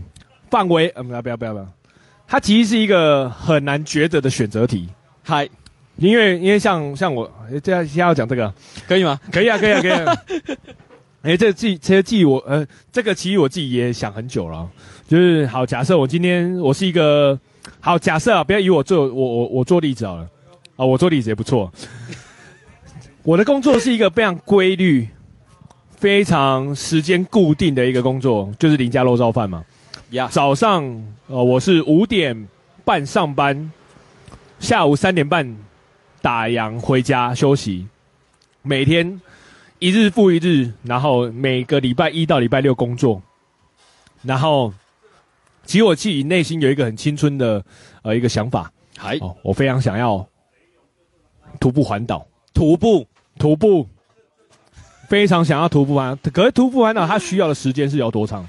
范围？嗯，不要不要不要不要。它其实是一个很难抉择的选择题，嗨，因为因为像像我这样先要讲这个可以吗？可以啊，可以啊，可以啊。哎，这个记这些记我呃，这个其实我自己也想很久了，就是好，假设我今天我是一个好假设啊，不要以我做我我我做例子好了啊，我做例子也不错。我的工作是一个非常规律、非常时间固定的一个工作，就是林家肉燥饭嘛。Yeah. 早上，呃，我是五点半上班，下午三点半打烊回家休息，每天一日复一日，然后每个礼拜一到礼拜六工作，然后其实我自己内心有一个很青春的呃一个想法，还、哦、我非常想要徒步环岛，徒步。徒步，非常想要徒步环，可是徒步环岛它需要的时间是有多长？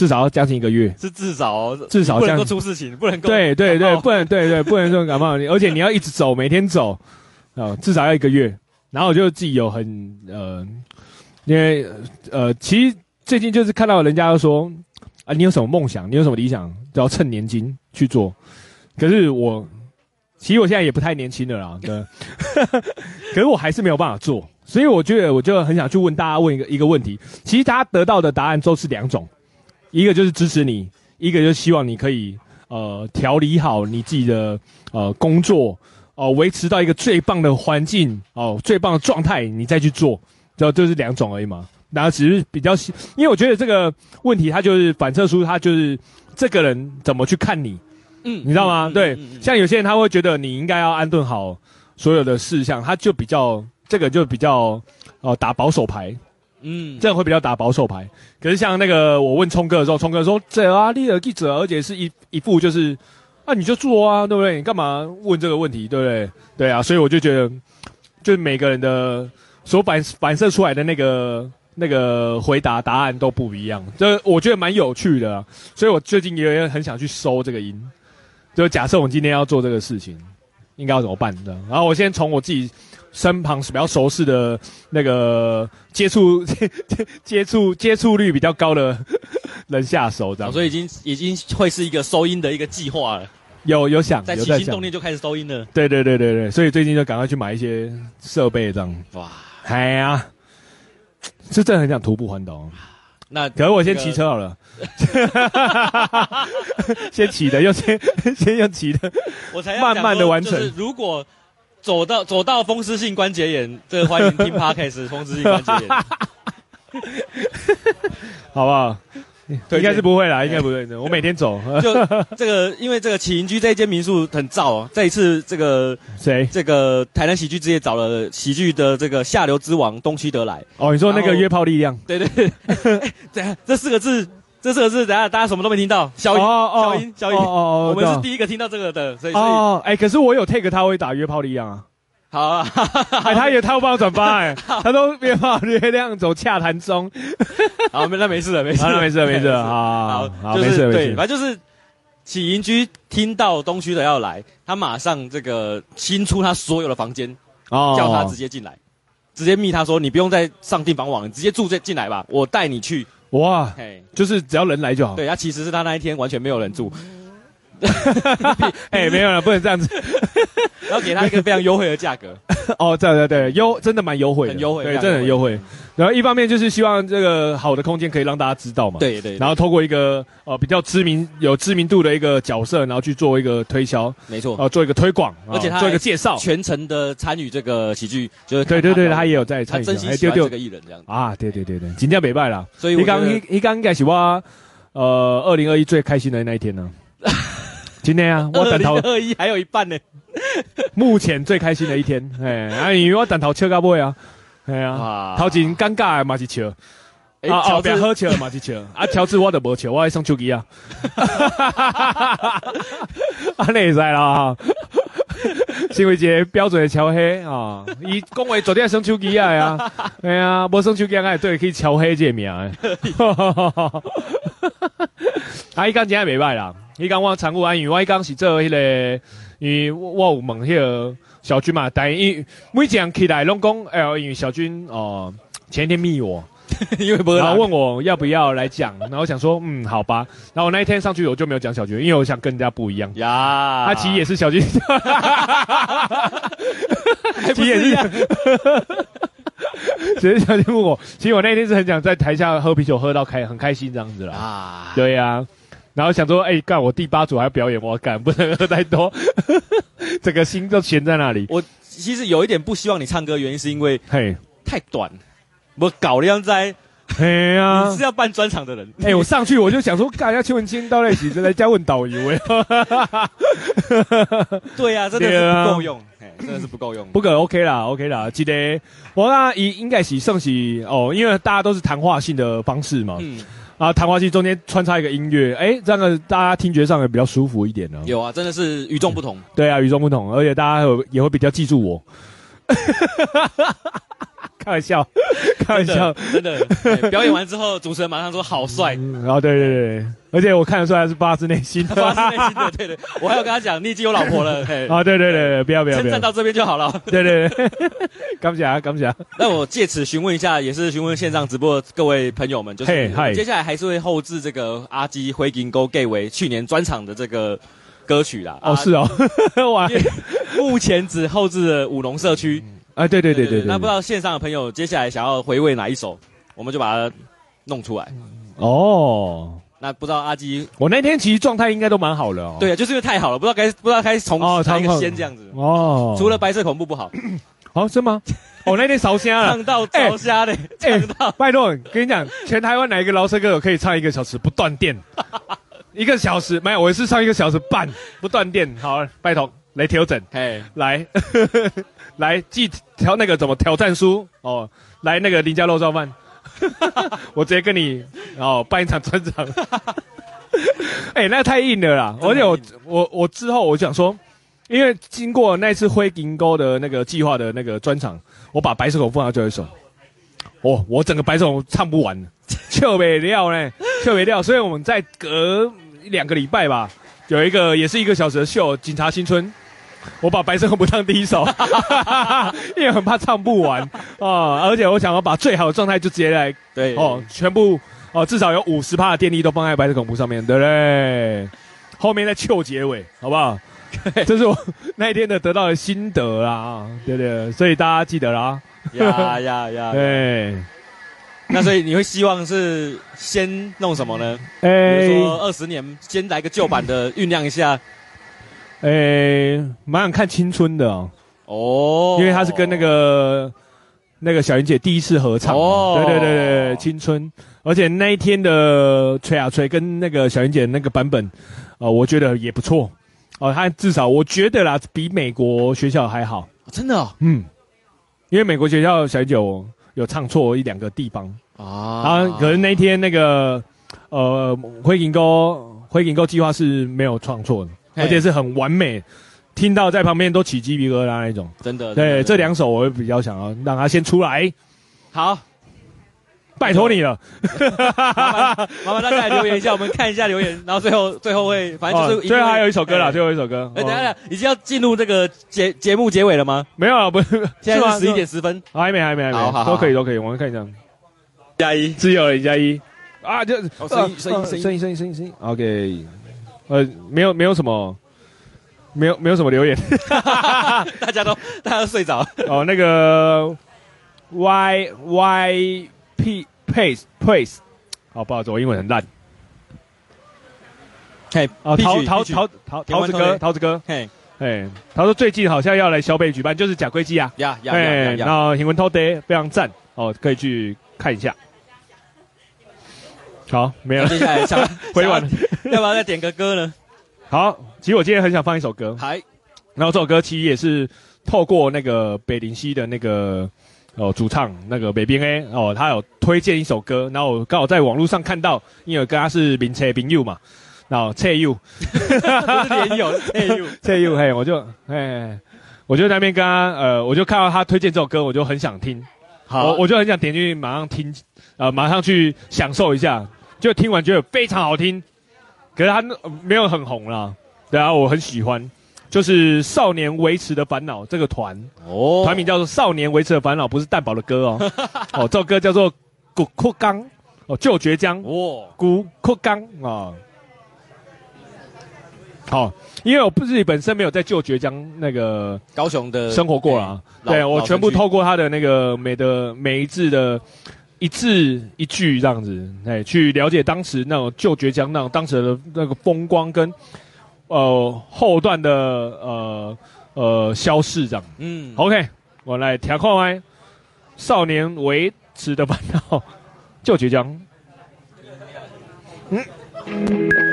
至少要将近一个月，是至少、哦、至少不能够出事情，不能够对对对，不能对对不能说感冒，而且你要一直走，每天走啊、呃，至少要一个月。然后我就自己有很呃，因为呃，其实最近就是看到人家说啊，你有什么梦想，你有什么理想，都要趁年轻去做。可是我其实我现在也不太年轻了啦，对，可是我还是没有办法做，所以我觉得我就很想去问大家问一个一个问题，其实大家得到的答案都是两种。一个就是支持你，一个就是希望你可以呃调理好你自己的呃工作哦，呃，维持到一个最棒的环境哦，呃，最棒的状态，你再去做，就就是两种而已嘛。然后只是比较，因为我觉得这个问题它就是反射出他就是这个人怎么去看你，嗯，你知道吗？嗯，对，像有些人他会觉得你应该要安顿好所有的事项，他就比较这个就比较哦，呃，打保守牌。嗯，这样会比较打保守牌。可是像那个我问聪哥的时候，聪哥说：“这啊，你的记者，而且是一一副就是，啊，你就做啊，对不对？你干嘛问这个问题，对不对？对啊，所以我就觉得，就是每个人的所反反射出来的那个那个回答答案都不一样，这我觉得蛮有趣的。所以我最近也很想去收这个音，就假设我们今天要做这个事情，应该要怎么办的？然后我先从我自己。身旁是比较熟识的那个接触接 接触接触率比较高的人下手，这样，所以已经已经会是一个收音的一个计划了。有有想，在起心动念就开始收音了。对对对对对，所以最近就赶快去买一些设备，这样。哇，哎呀，是真的很想徒步环岛。那可是我先骑车好了，先骑的，又先先用骑的，我才慢慢的完成。如果走到走到风湿性关节炎，这个欢迎听 Podcast 风湿性关节炎，好不好？对应该是不会啦，应该不会的。我每天走，就这个，因为这个起云居这一间民宿很燥啊。这一次，这个谁？这个台南喜剧之夜找了喜剧的这个下流之王东区德来。哦，你说那个约炮力量？对对对。等下，这四个字。这四个字，等下大家什么都没听到。小音，小音，小音。我们是第一个听到这个的，所以。哦，哎，可是我有 take 他会打约炮的一样啊。好啊，哎，他也他会帮我转发，哎，他都约炮约量走洽谈中。好，那没事了，没事了，没事了，没事了。好，好，没事，对，反正就是起营居听到东区的要来，他马上这个清出他所有的房间，哦，叫他直接进来，直接密他说，你不用再上订房网，你直接住这进来吧，我带你去。哇，就是只要人来就好。对，他其实是他那一天完全没有人住。哎、欸，没有了，不能这样子。然后给他一个非常优惠的价格。哦，对对对，优真的蛮优惠的，很优惠，对，真的很优惠。然后一方面就是希望这个好的空间可以让大家知道嘛。对对，对。然后透过一个呃比较知名、有知名度的一个角色，然后去做一个推销。没错。呃，做一个推广，而且他做一个介绍，全程的参与这个喜剧，就是对对对，他也有在参与。他真心喜欢这个艺人这样子啊，对对对对，今天没败了。所以一刚一刚应该是我呃二零二一最开心的那一天呢。今天啊，我等头二一还有一半呢。目前最开心的一天，哎，啊，因为我等头笑到尾啊，哎呀，头前尴尬的嘛是笑，啊，后边好笑的嘛是笑，啊，乔治我都无笑，我爱送手机啊，啊，你会知啦，是为一个标准的乔黑 啊，伊讲话昨天送手机啊呀，哎呀，无送手机啊，对，可以乔黑这个名，啊，伊讲真还袂歹啦。伊讲我常务安宇，我伊讲是做迄、那个，因为我有问迄个小军嘛，但伊每一人起来拢讲，哎，因为小军哦、呃、前一天密我，因为不然后问我要不要来讲，然后我想说嗯好吧，然后我那一天上去我就没有讲小军，因为我想跟人家不一样。呀，他其实也是小军，其实也是，其实 小军问我，其实我那天是很想在台下喝啤酒喝到开很开心这样子啦，啊，对呀、啊。然后想说，哎、欸，干我第八组还要表演，我干不能喝太多，整个心都悬在那里。我其实有一点不希望你唱歌，原因是因为嘿。太短，我搞了样在，嘿呀、啊，你是要办专场的人。哎、欸，我上去我就想说，干要邱文清到那起，就来加问导游哎。对呀、啊，真的是不够用，啊、真的是不够用。不过 OK 啦，OK 啦，记得我那应应该是算是哦，因为大家都是谈话性的方式嘛。嗯。啊，谈话性中间穿插一个音乐，哎、欸，这样的大家听觉上也比较舒服一点呢。有啊，真的是与众不同。对啊，与众不同，而且大家有也会比较记住我。开玩笑，开玩笑，真的。表演完之后，主持人马上说好帅。然后、对对对，而且我看得出来是发自内心的，发自内心的。对对，我还要跟他讲，你已经有老婆了。啊，对对对，不要不要，称赞到这边就好了。对对对，感谢感谢。那我借此询问一下，也是询问线上直播的各位朋友们，就是接下来还是会后置这个阿基灰金沟 gay 为去年专场的这个歌曲啦。哦，是哦，哇，目前只后置了舞龙社区。啊，对对对对对，那不知道线上的朋友接下来想要回味哪一首，我们就把它弄出来。哦，那不知道阿基，我那天其实状态应该都蛮好的哦。对啊，就是因为太好了，不知道该不知道该从哪一个先这样子。哦，除了白色恐怖不好。哦，是吗？我那天烧瞎了，唱到烧瞎嘞，唱到。拜托，跟你讲，全台湾哪一个饶舌歌手可以唱一个小时不断电？一个小时没有，我是唱一个小时半不断电。好，拜托来调整。嘿，来。来寄挑那个怎么挑战书？哦，来那个林家肉燥饭，我直接跟你哦办一场专场，哎、欸，那太硬了啦！而且我我我之后我想说，因为经过那次灰银沟的那个计划的那个专场，我把白色恐怖放到最后一首，哦，我整个白色恐怖唱不完，笑不了呢，笑不了，所以我们在隔两个礼拜吧，有一个也是一个小时的秀，《警察新春》。我把白色恐怖当第一首，因为很怕唱不完啊，而且我想要把最好的状态就直接来，对哦，全部哦，至少有五十帕的电力都放在白色恐怖上面，对不对？后面再凑结尾，好不好？这是我那一天的得到的心得啦，对不对？所以大家记得啦，呀呀呀，对。那所以你会希望是先弄什么呢？欸、比如说二十年，先来个旧版的酝酿一下。诶，蛮想看青春的哦，哦，因为他是跟那个那个小云姐第一次合唱，哦，对对对对，青春，而且那一天的吹啊吹跟那个小云姐那个版本，我觉得也不错，哦、呃，他至少我觉得啦，比美国学校还好，真的，哦，嗯，因为美国学校小云姐有，有唱错一两个地方。啊，啊，可是那天那个呃灰银沟灰银沟计划是没有唱错的。而且是很完美，听到在旁边都起鸡皮疙瘩那一种，真的。对，这两首我会比较想要让他先出来。好，拜托你了，麻烦大家来留言一下，我们看一下留言，然后最后最后会，反正就是最后还有一首歌啦，最后一首歌。哎，等下，已经要进入这个节节目结尾了吗？没有啊，不是，现在是十一点十分，还没还没还没，都可以都可以，我们看一下。加一，只有一加一啊，就声音声音声音声音声音，OK，呃，没有没有什么。没有没有什么留言，大家都大家都睡着。哦，那个 Y Y P Pace Pace，好不好意思，我英文很烂。嘿，哦，桃桃桃桃桃子哥，桃子哥，嘿，嘿，他说最近好像要来小北举办，就是假龟记啊，呀呀呀，然后英文 Today 非常赞，哦，可以去看一下。好，没有了，接下来想 回完，要不要再点个歌呢？好，其实我今天很想放一首歌，嗨，然后这首歌其实也是透过那个北林溪的那个哦主唱那个北边 A 哦，他有推荐一首歌，然后我刚好在网络上看到，因为跟他是名车朋友嘛，然后车友，不是连友，车友，车友，嘿，我就嘿，我就在那边跟他呃，我就看到他推荐这首歌，我就很想听，好，我我就很想点进去马上听，呃，马上去享受一下，就听完觉得非常好听。可是他没有很红啦，对啊，我很喜欢，就是少年维持的烦恼这个团。哦，团名叫做少年维持的烦恼，不是蛋堡的歌哦，哦，这首歌叫做古库刚哦，旧绝江。哦，古库刚啊，好，因为我自己本身没有在旧绝江那个高雄的生活过啦，对我全部透过他的那个每的每一字的。一字一句这样子，哎，去了解当时那种旧绝江那种当时的那个风光跟，呃，后段的呃呃消逝这样。嗯，OK，我来调控麦，少年维持的烦恼，旧绝江。嗯。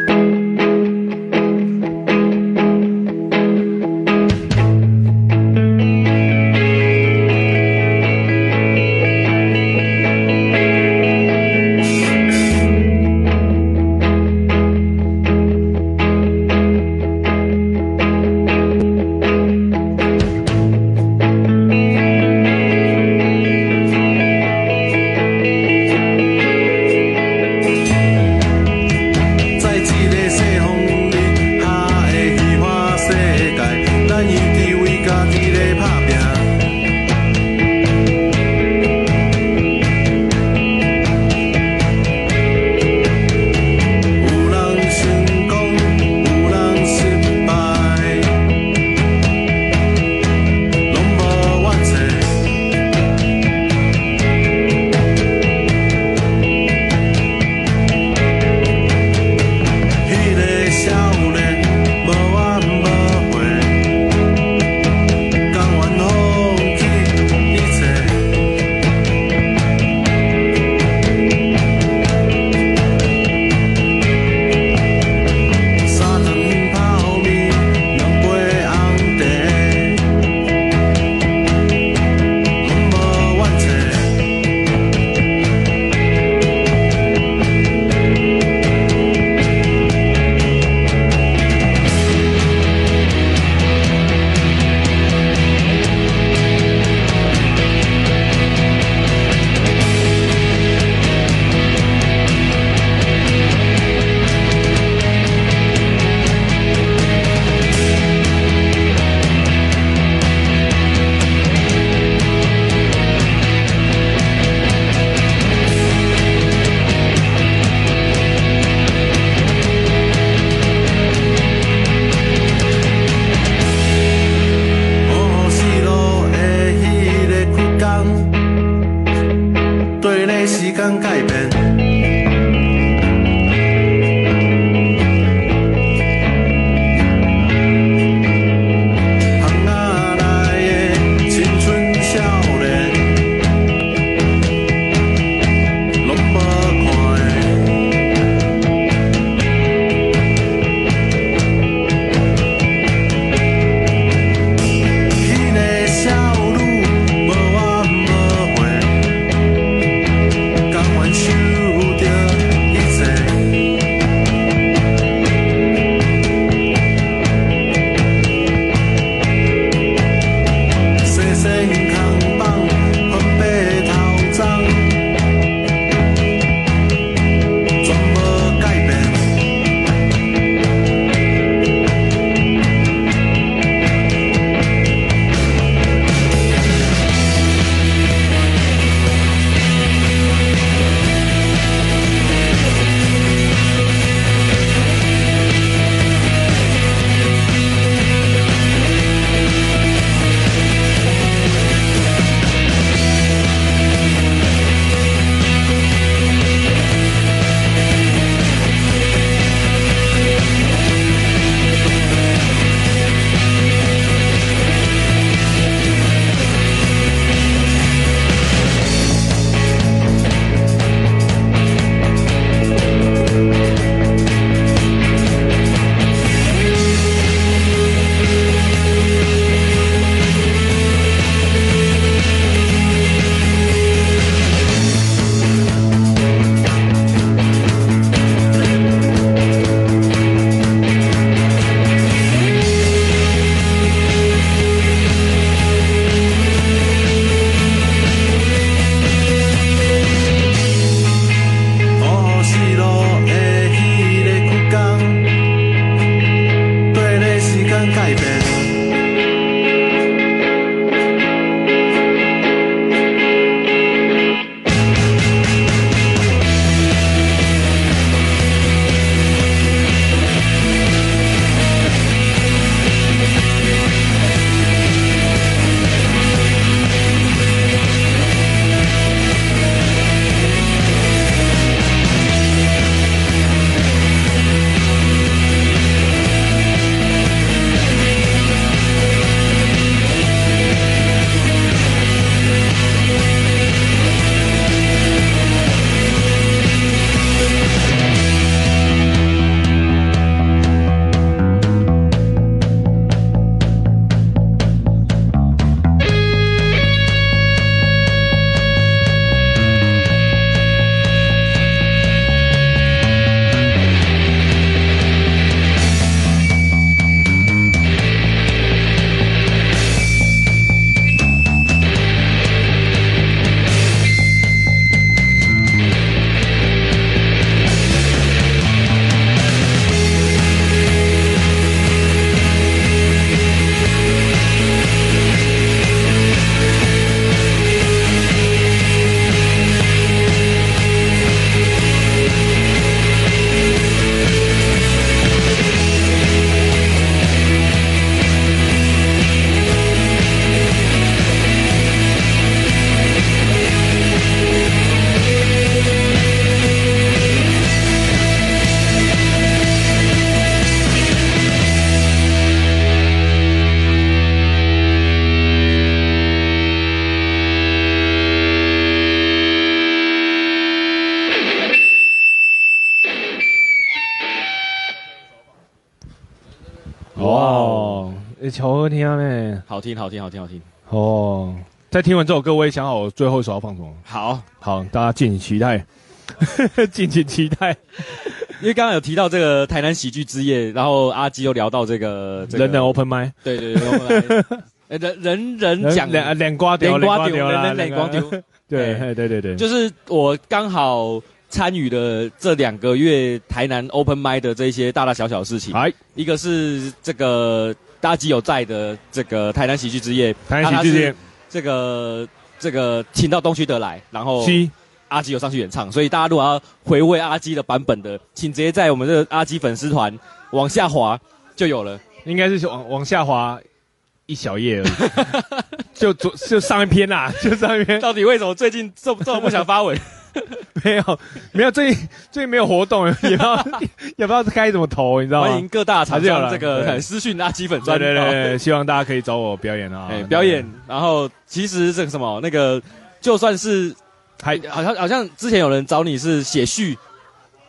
好听呢，好听，好听，好听，好听。哦，在听完这首歌，我也想好我最后一首要放什么。好好，大家敬请期待，敬请期待。因为刚刚有提到这个台南喜剧之夜，然后阿基又聊到这个人人 open mic，对对对，人人人讲两两瓜丢，两瓜丢，人人两瓜丢。对对对对，就是我刚好参与了这两个月台南 open mic 的这些大大小小的事情。哎，一个是这个大吉有在的这个台南喜剧之夜，台南喜剧之夜，这个这个请到东区德来，然后阿基有上去演唱，所以大家如果要回味阿基的版本的，请直接在我们这个阿基粉丝团往下滑就有了，应该是往往下滑。一小页而已，就昨就上一篇啦，就上一篇。到底为什么最近这么这么不想发文？没有，没有，最近最近没有活动，也不知道也不知道该怎么投，你知道吗？欢迎各大厂商这个私讯垃圾粉专，对对对，希望大家可以找我表演啊，表演。然后其实这个什么那个，就算是还好像好像之前有人找你是写序。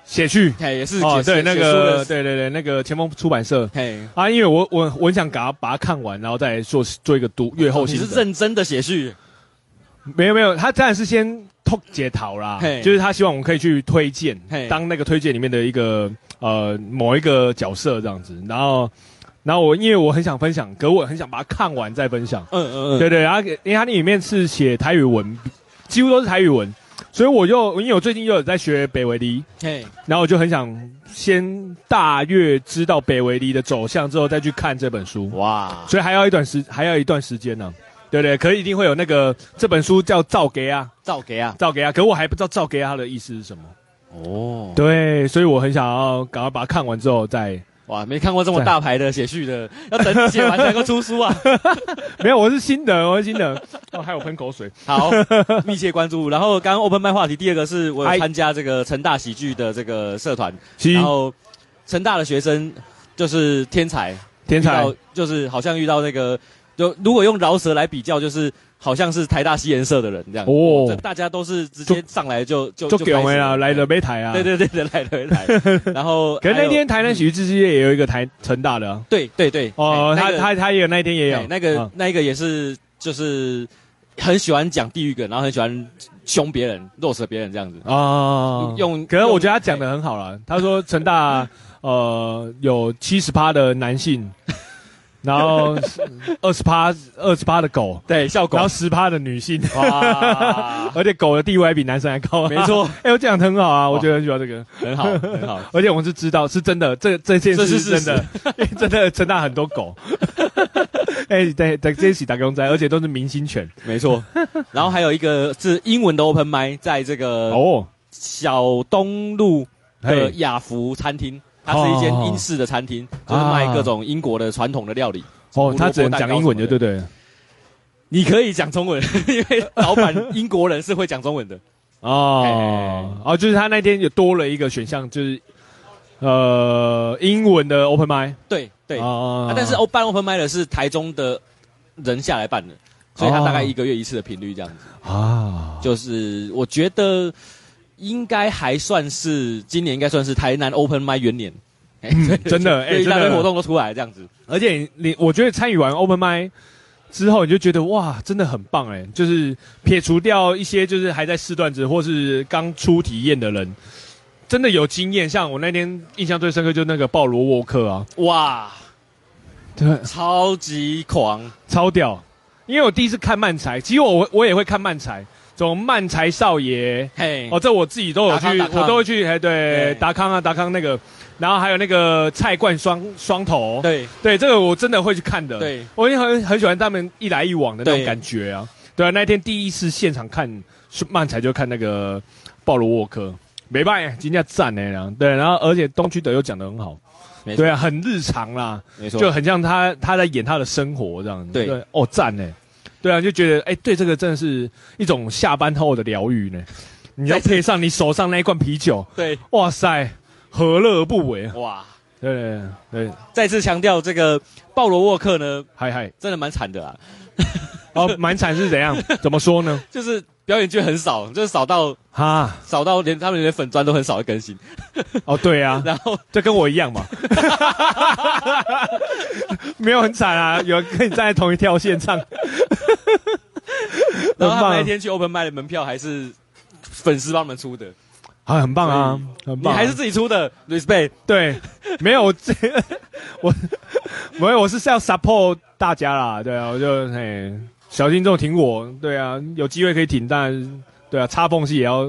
写序，也是哦，对，那个，对对对，那个前锋出版社，嘿，啊，因为我我我很想把它把它看完，然后再做做一个读阅后心得。你是认真的写序？没有没有，他当然是先拓解讨啦，就是他希望我们可以去推荐，当那个推荐里面的一个呃某一个角色这样子，然后然后我因为我很想分享，可我很想把它看完再分享，嗯嗯嗯，对对，然后因为它那里面是写台语文，几乎都是台语文。所以我就，因为我最近又有在学北维黎，嘿，然后我就很想先大约知道北维黎的走向之后再去看这本书，哇！所以还要一段时，还要一段时间呢、啊，对不对？可是一定会有那个这本书叫造给啊，造给啊，造给啊，可我还不知道造给啊的意思是什么，哦，对，所以我很想要赶快把它看完之后再。哇，没看过这么大牌的写序的，要等写完才能够出书啊！没有，我是新的，我是新的。哦，还有喷口水。好，密切关注。然后刚刚 open mic 话题，第二个是我有参加这个成大喜剧的这个社团，然后成大的学生就是天才，天才就是好像遇到那个，就如果用饶舌来比较，就是。好像是台大西研社的人这样哦，大家都是直接上来就就就给我们了，来了没台啊？对 对对对，来了没台。然后，可是那天台南喜剧之夜也有一个台成大的，对对对。哦，他他他也有那天也有那个那个也是就是很喜欢讲地狱梗，然后很喜欢凶别人、肉死别人这样子啊。用，可是我觉得他讲的很好了。他说成大呃有七十趴的男性。然后二十趴二十趴的狗，对，笑狗，然后十趴的女性，哇，而且狗的地位还比男生还高，没错。哎，我讲的很好啊，我觉得很喜欢这个，很好，很好。而且我们是知道是真的，这这件事是真的，真的真的很多狗。哎，对对，这些打工仔，而且都是明星犬，没错。然后还有一个是英文的 open mic，在这个哦。小东路的雅福餐厅。它是一间英式的餐厅，就是卖各种英国的传统的料理。哦，他只能讲英文的，对不对？你可以讲中文，因为老板英国人是会讲中文的。哦，哦，就是他那天有多了一个选项，就是呃英文的 open mic。对对，但是办 open mic 的是台中的人下来办的，所以他大概一个月一次的频率这样子。啊，就是我觉得。应该还算是今年，应该算是台南 Open Mic 元年，嗯、真的，哎，一大堆活动都出来这样子。而且你，你，我觉得参与完 Open Mic 之后，你就觉得哇，真的很棒哎！就是撇除掉一些就是还在试段子或是刚出体验的人，真的有经验。像我那天印象最深刻，就是那个鲍罗沃克啊，哇，对，超级狂，超屌！因为我第一次看漫才，其实我我也会看漫才。这种漫才少爷，嘿，哦，这我自己都有去，我都会去，哎，对，达康啊，达康那个，然后还有那个菜冠双双头，对，对，这个我真的会去看的，对，我也很很喜欢他们一来一往的那种感觉啊，对啊，那天第一次现场看漫才就看那个鲍罗沃克，没办法，今天赞呢，对，然后而且东区德又讲的很好，对啊，很日常啦，没错，就很像他他在演他的生活这样。子，对，哦，赞呢。对啊，就觉得哎，对这个真的是一种下班后的疗愈呢。你要配上你手上那一罐啤酒，对，哇塞，何乐而不为？哇，对对对，再次强调这个鲍罗沃克呢，嗨嗨，真的蛮惨的啊。哦，蛮惨是怎样？怎么说呢？就是表演就很少，就是少到哈，少到连他们连粉砖都很少的更新。哦，对啊，然后就跟我一样嘛，没有很惨啊，有人跟你站在同一条线上。然后他那天去 Open 麦的门票还是粉丝帮他们出的。啊，很棒啊，很棒！你还是自己出的，respect。对，没有这我，没有，我是要 support 大家啦，对啊，我就嘿，小心这种停火，对啊，有机会可以停，但对啊，插缝隙也要。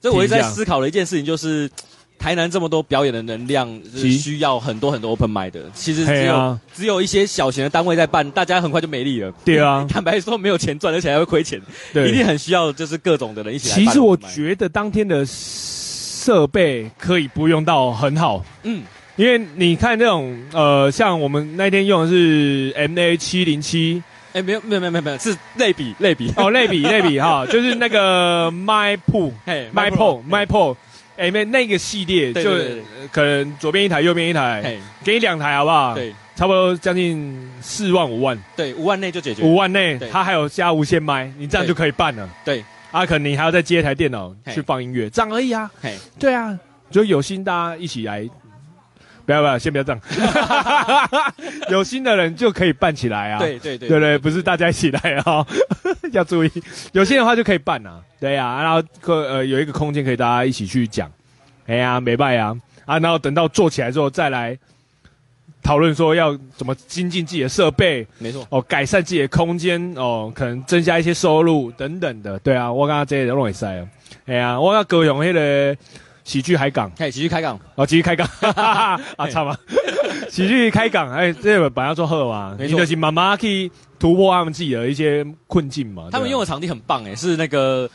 所以我一直在思考的一件事情就是。台南这么多表演的能量，是需要很多很多 open mic 的。其实只有、啊、只有一些小型的单位在办，大家很快就没力了。对啊，坦白说没有钱赚，而且还会亏钱。对，一定很需要就是各种的人一起来。其实我觉得当天的设备可以不用到很好。嗯，因为你看这种呃，像我们那天用的是 MA 七零七，哎，没有没有没有没有，是类比类比哦，类比 类比哈，就是那个 My Pool，嘿，My Pool，My Pool。哎，那那个系列就可能左边一台，右边一台，给你两台好不好？对，差不多将近四万五万。对，五万内就解决。五万内，它还有加无线麦，你这样就可以办了。对，啊，可能你还要再接一台电脑去放音乐，这样而已啊。嘿对啊，就有心大家一起来，不要不要，先不要这样。有心的人就可以办起来啊。对对对，对对，不是大家一起来啊，要注意，有心的话就可以办啊。对呀、啊，然后可呃有一个空间可以大家一起去讲，哎呀，没办呀，啊，然后等到做起来之后再来讨论说要怎么精进自己的设备，没错，哦，改善自己的空间，哦，可能增加一些收入等等的，对啊，我刚刚这些都弄赛了，哎呀，我要高雄那个喜剧海港，哎，喜剧开港，哦，喜剧开港，哈哈哈，啊，差吗？喜剧开港，哎，这个本来要做贺嘛，没错，就是慢慢去突破他们自己的一些困境嘛。他们用的场地很棒，哎，是那个。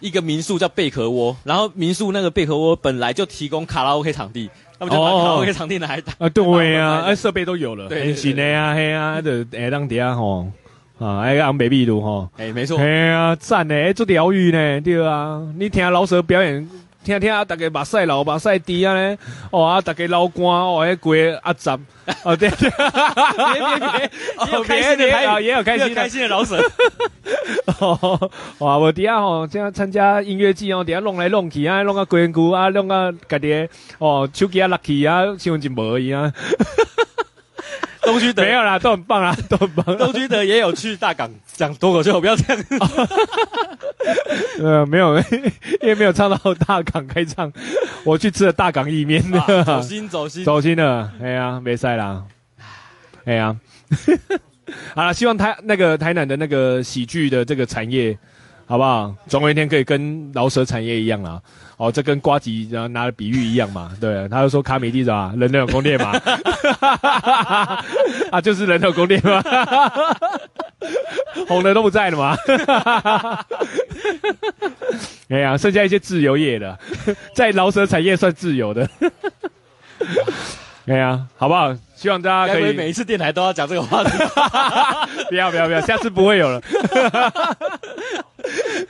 一个民宿叫贝壳窝，然后民宿那个贝壳窝本来就提供卡拉 OK 场地，他们就把卡拉 OK 场地拿来打啊，对呀，哎，设备都有了，很新的呀，嘿啊，就哎当底下吼，啊，哎个昂北秘鲁吼，哎，没错，哎呀，赞呢，做疗愈呢，对啊，你听老舍表演。听听啊，大家目屎流，目屎滴啊咧，哦啊，大家流汗哦，迄鬼阿杂，哦对，别别别，有开心的台，也有开心开心的老沈，哦，哇，我底下吼，这样参加音乐季哦，底下弄来弄去啊，弄个鬼谷啊，弄个家己哦，手机啊落去啊，身份证无一样。东区德没有啦，都很棒啦，都很棒。东区德也有去大港讲脱口秀，不要这样。呃，没有，因为没有唱到大港开唱，我去吃了大港意面。走心，走心，走心了。哎呀，没赛啦。哎呀，好了，希望台那个台南的那个喜剧的这个产业，好不好？总有一天可以跟饶舌产业一样啦。哦，这跟瓜吉然后拿的比喻一样嘛？对，他就说卡米蒂是吧？人人有宫殿嘛？啊，就是人人有宫殿嘛？红的都不在了嘛？哎呀，剩下一些自由业的，在饶舌产业算自由的。哎呀，好不好？希望大家可以每一次电台都要讲这个话题。不要不要不要，下次不会有了。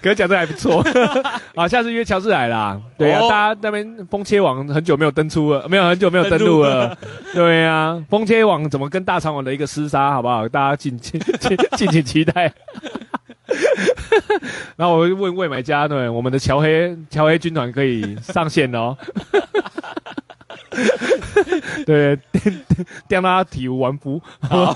可是讲的还不错，好，下次约乔治来啦。对呀、啊，哦、大家那边风切网很久没有登出了，没有很久没有登录了。了对呀、啊，风切网怎么跟大肠网的一个厮杀，好不好？大家敬敬敬敬请期待。然后我会问魏买家，对，我们的乔黑乔黑军团可以上线哦。对，让大家体无完肤，好，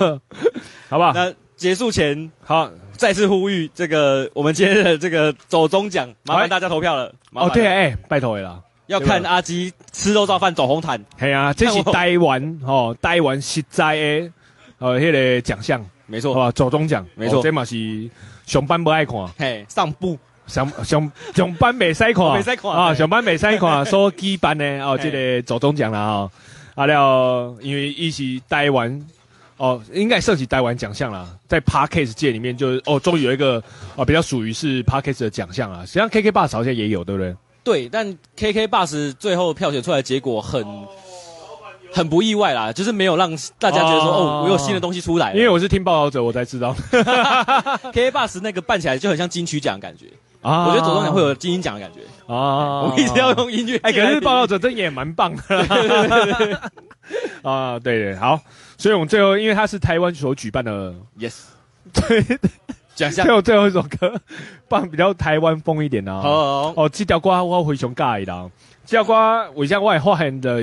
好不好？那结束前，好。再次呼吁这个我们今天的这个走中奖，麻烦大家投票了。了哦，对，哎、欸，拜托了，要看阿基吃肉燥饭走红毯。系啊，这是台湾哦，台湾实在的呃，迄个奖项，没错，好吧，走中奖，没错，哦、这嘛是上班不爱看，嘿，上部上上上班未使看，未使看啊，上班未使看，所举办呢哦，这个走中奖啦啊，啊了，因为伊是台湾。哦，应该涉及台湾奖项啦，在 Parkes 界里面就是哦，终于有一个哦比较属于是 Parkes 的奖项啊。实际上 KK Bus 好像也有，对不对？对，但 KK Bus 最后票选出来的结果很很不意外啦，就是没有让大家觉得说哦，哦，我有新的东西出来。因为我是听报道者，我才知道 KK Bus 那个办起来就很像金曲奖的感觉啊。我觉得走钟奖会有金鹰奖的感觉啊。我一直要用音乐，哎，可是报道者真也蛮棒的。啊，对对，好。所以我们最后，因为它是台湾所举办的，yes，对，奖项。最后最后一首歌，放比较台湾风一点的啊。哦哦，这条歌我非常介意啦。这条歌为啥我会发现的？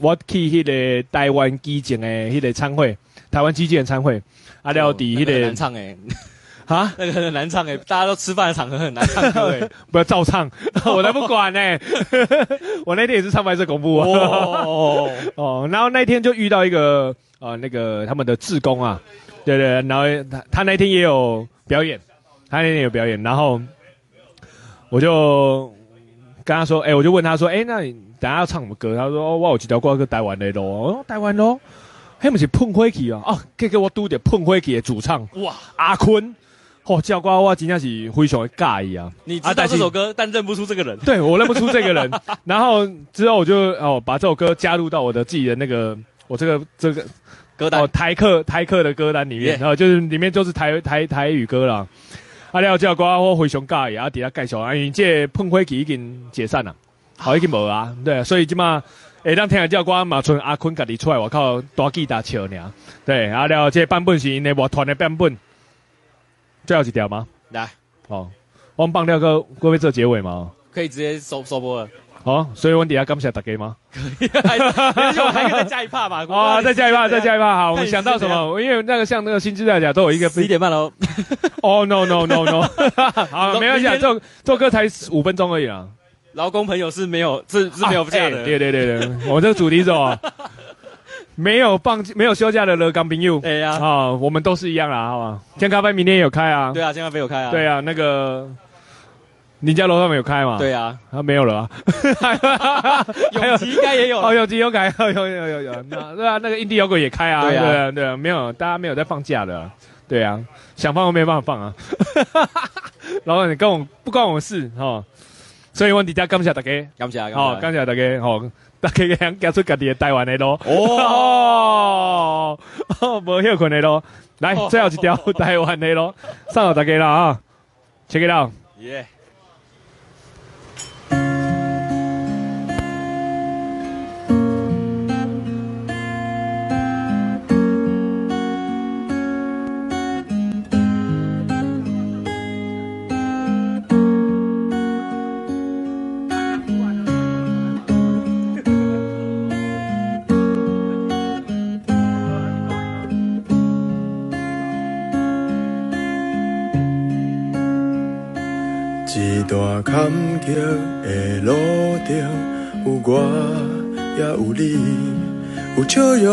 我去迄个台湾基金的迄个餐会，台湾基金的餐会，阿廖迪迄个难唱诶。啊，那个很难唱诶、欸，大家都吃饭的场合很难唱歌诶、欸，不要照唱，我才不管呢、欸。我那天也是唱白色恐怖啊。哦，哦，然后那天就遇到一个呃，那个他们的志工啊，对对，然后他他那天也有表演，他那天也有表演，然后我就跟他说，哎、欸，我就问他说，哎、欸，那你等下要唱什么歌？他说，哦，我有几条歌是台湾的咯，哦，台湾咯，嘿，不是碰灰机啊，哦，给给我嘟点碰灰机的主唱，哇，阿坤。哦，叫瓜我真的是非常的介意啊！你知道这首歌，啊、但认不出这个人。对，我认不出这个人。然后之后我就哦把这首歌加入到我的自己的那个我这个这个歌单，哦台客台客的歌单里面.然后就是里面就是台台台语歌啦。啊，了叫瓜我非常介意啊，底下介绍啊，因为这碰灰机已经解散了，好已经无啊，对，所以今嘛诶，当听下叫瓜马春阿坤家己出来，我靠，大吉大笑呢。对，啊了这版本是因为乐团的版本。最后几条吗？来，哦，我们放掉个会不会做结尾吗？可以直接收收播了。哦，所以我底下感谢大家吗？可 以，还可以再加一趴嘛？哦，再加一趴，再加一趴。好，我们想到什么？因为那个像那个新知在讲，都有一个十一点半喽。哦、oh,，no no no no，好，没关系，做做歌才五分钟而已啊。劳工朋友是没有，是是没有假的、啊欸。对对对对，我这个主题是什么？没有放没有休假的乐刚朋友，哎呀，啊，我们都是一样啦，好吧？天咖啡明天也有开啊，对啊，天咖啡有开啊，对啊，那个你家楼上没有开吗？对啊，啊没有了啊，永吉应该也有，哦，永吉有开，有有有有，那对啊，那个印地摇滚也开啊，对啊对啊，没有，大家没有在放假的，对啊，想放都没办法放啊，老板你跟我不关我事哈，所以问题家感谢大家，感谢，好，感谢大家，好。大家想走出家己的台湾的路哦，哦，无休困的路，来最后一条 台湾的路，送互大家啦啊，check it out，耶。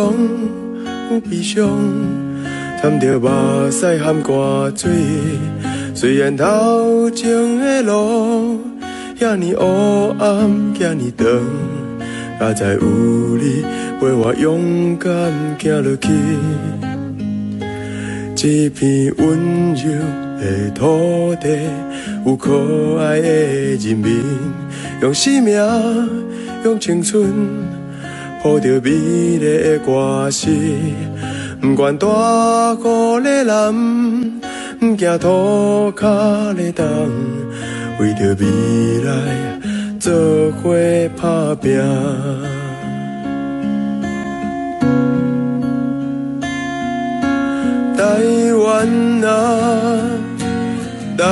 有笑容，有悲伤，掺着目屎和汗水。虽然头前的路遐尼黑暗，遐尼长，也知有你陪我勇敢行落去。一片温柔的土地。有可爱的人民，用生命，用青春，抱着美丽的歌词。不管大雨在淋，不惊土脚在动，为着未来做伙打拼。台湾啊，台。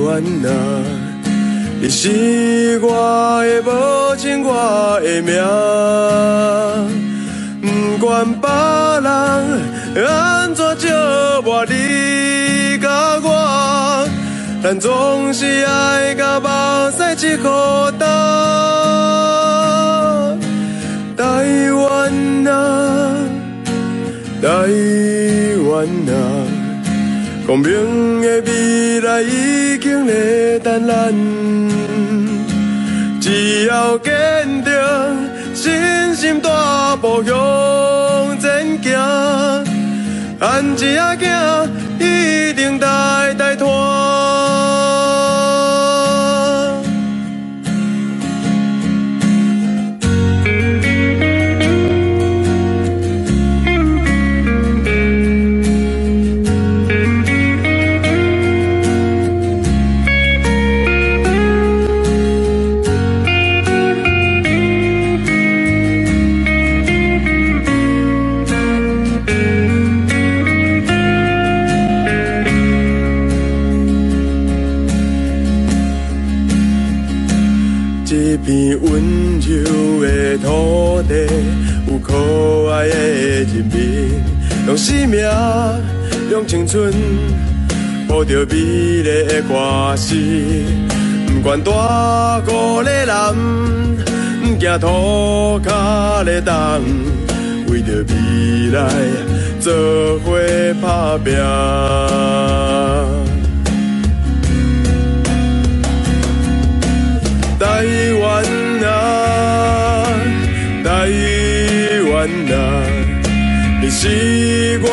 湾啊，你是我的母亲，我的命。不管别人安怎笑我，你甲我，咱总是爱甲目屎一块干。台湾啊，台湾啊。光明的未来已经在等咱，只要坚定，信心大步向前行，汉一仔囝一定代代是。不管大雨咧淋，不惊土脚咧冻，为着未来做伙打拼。台湾啊，台湾啊，你是我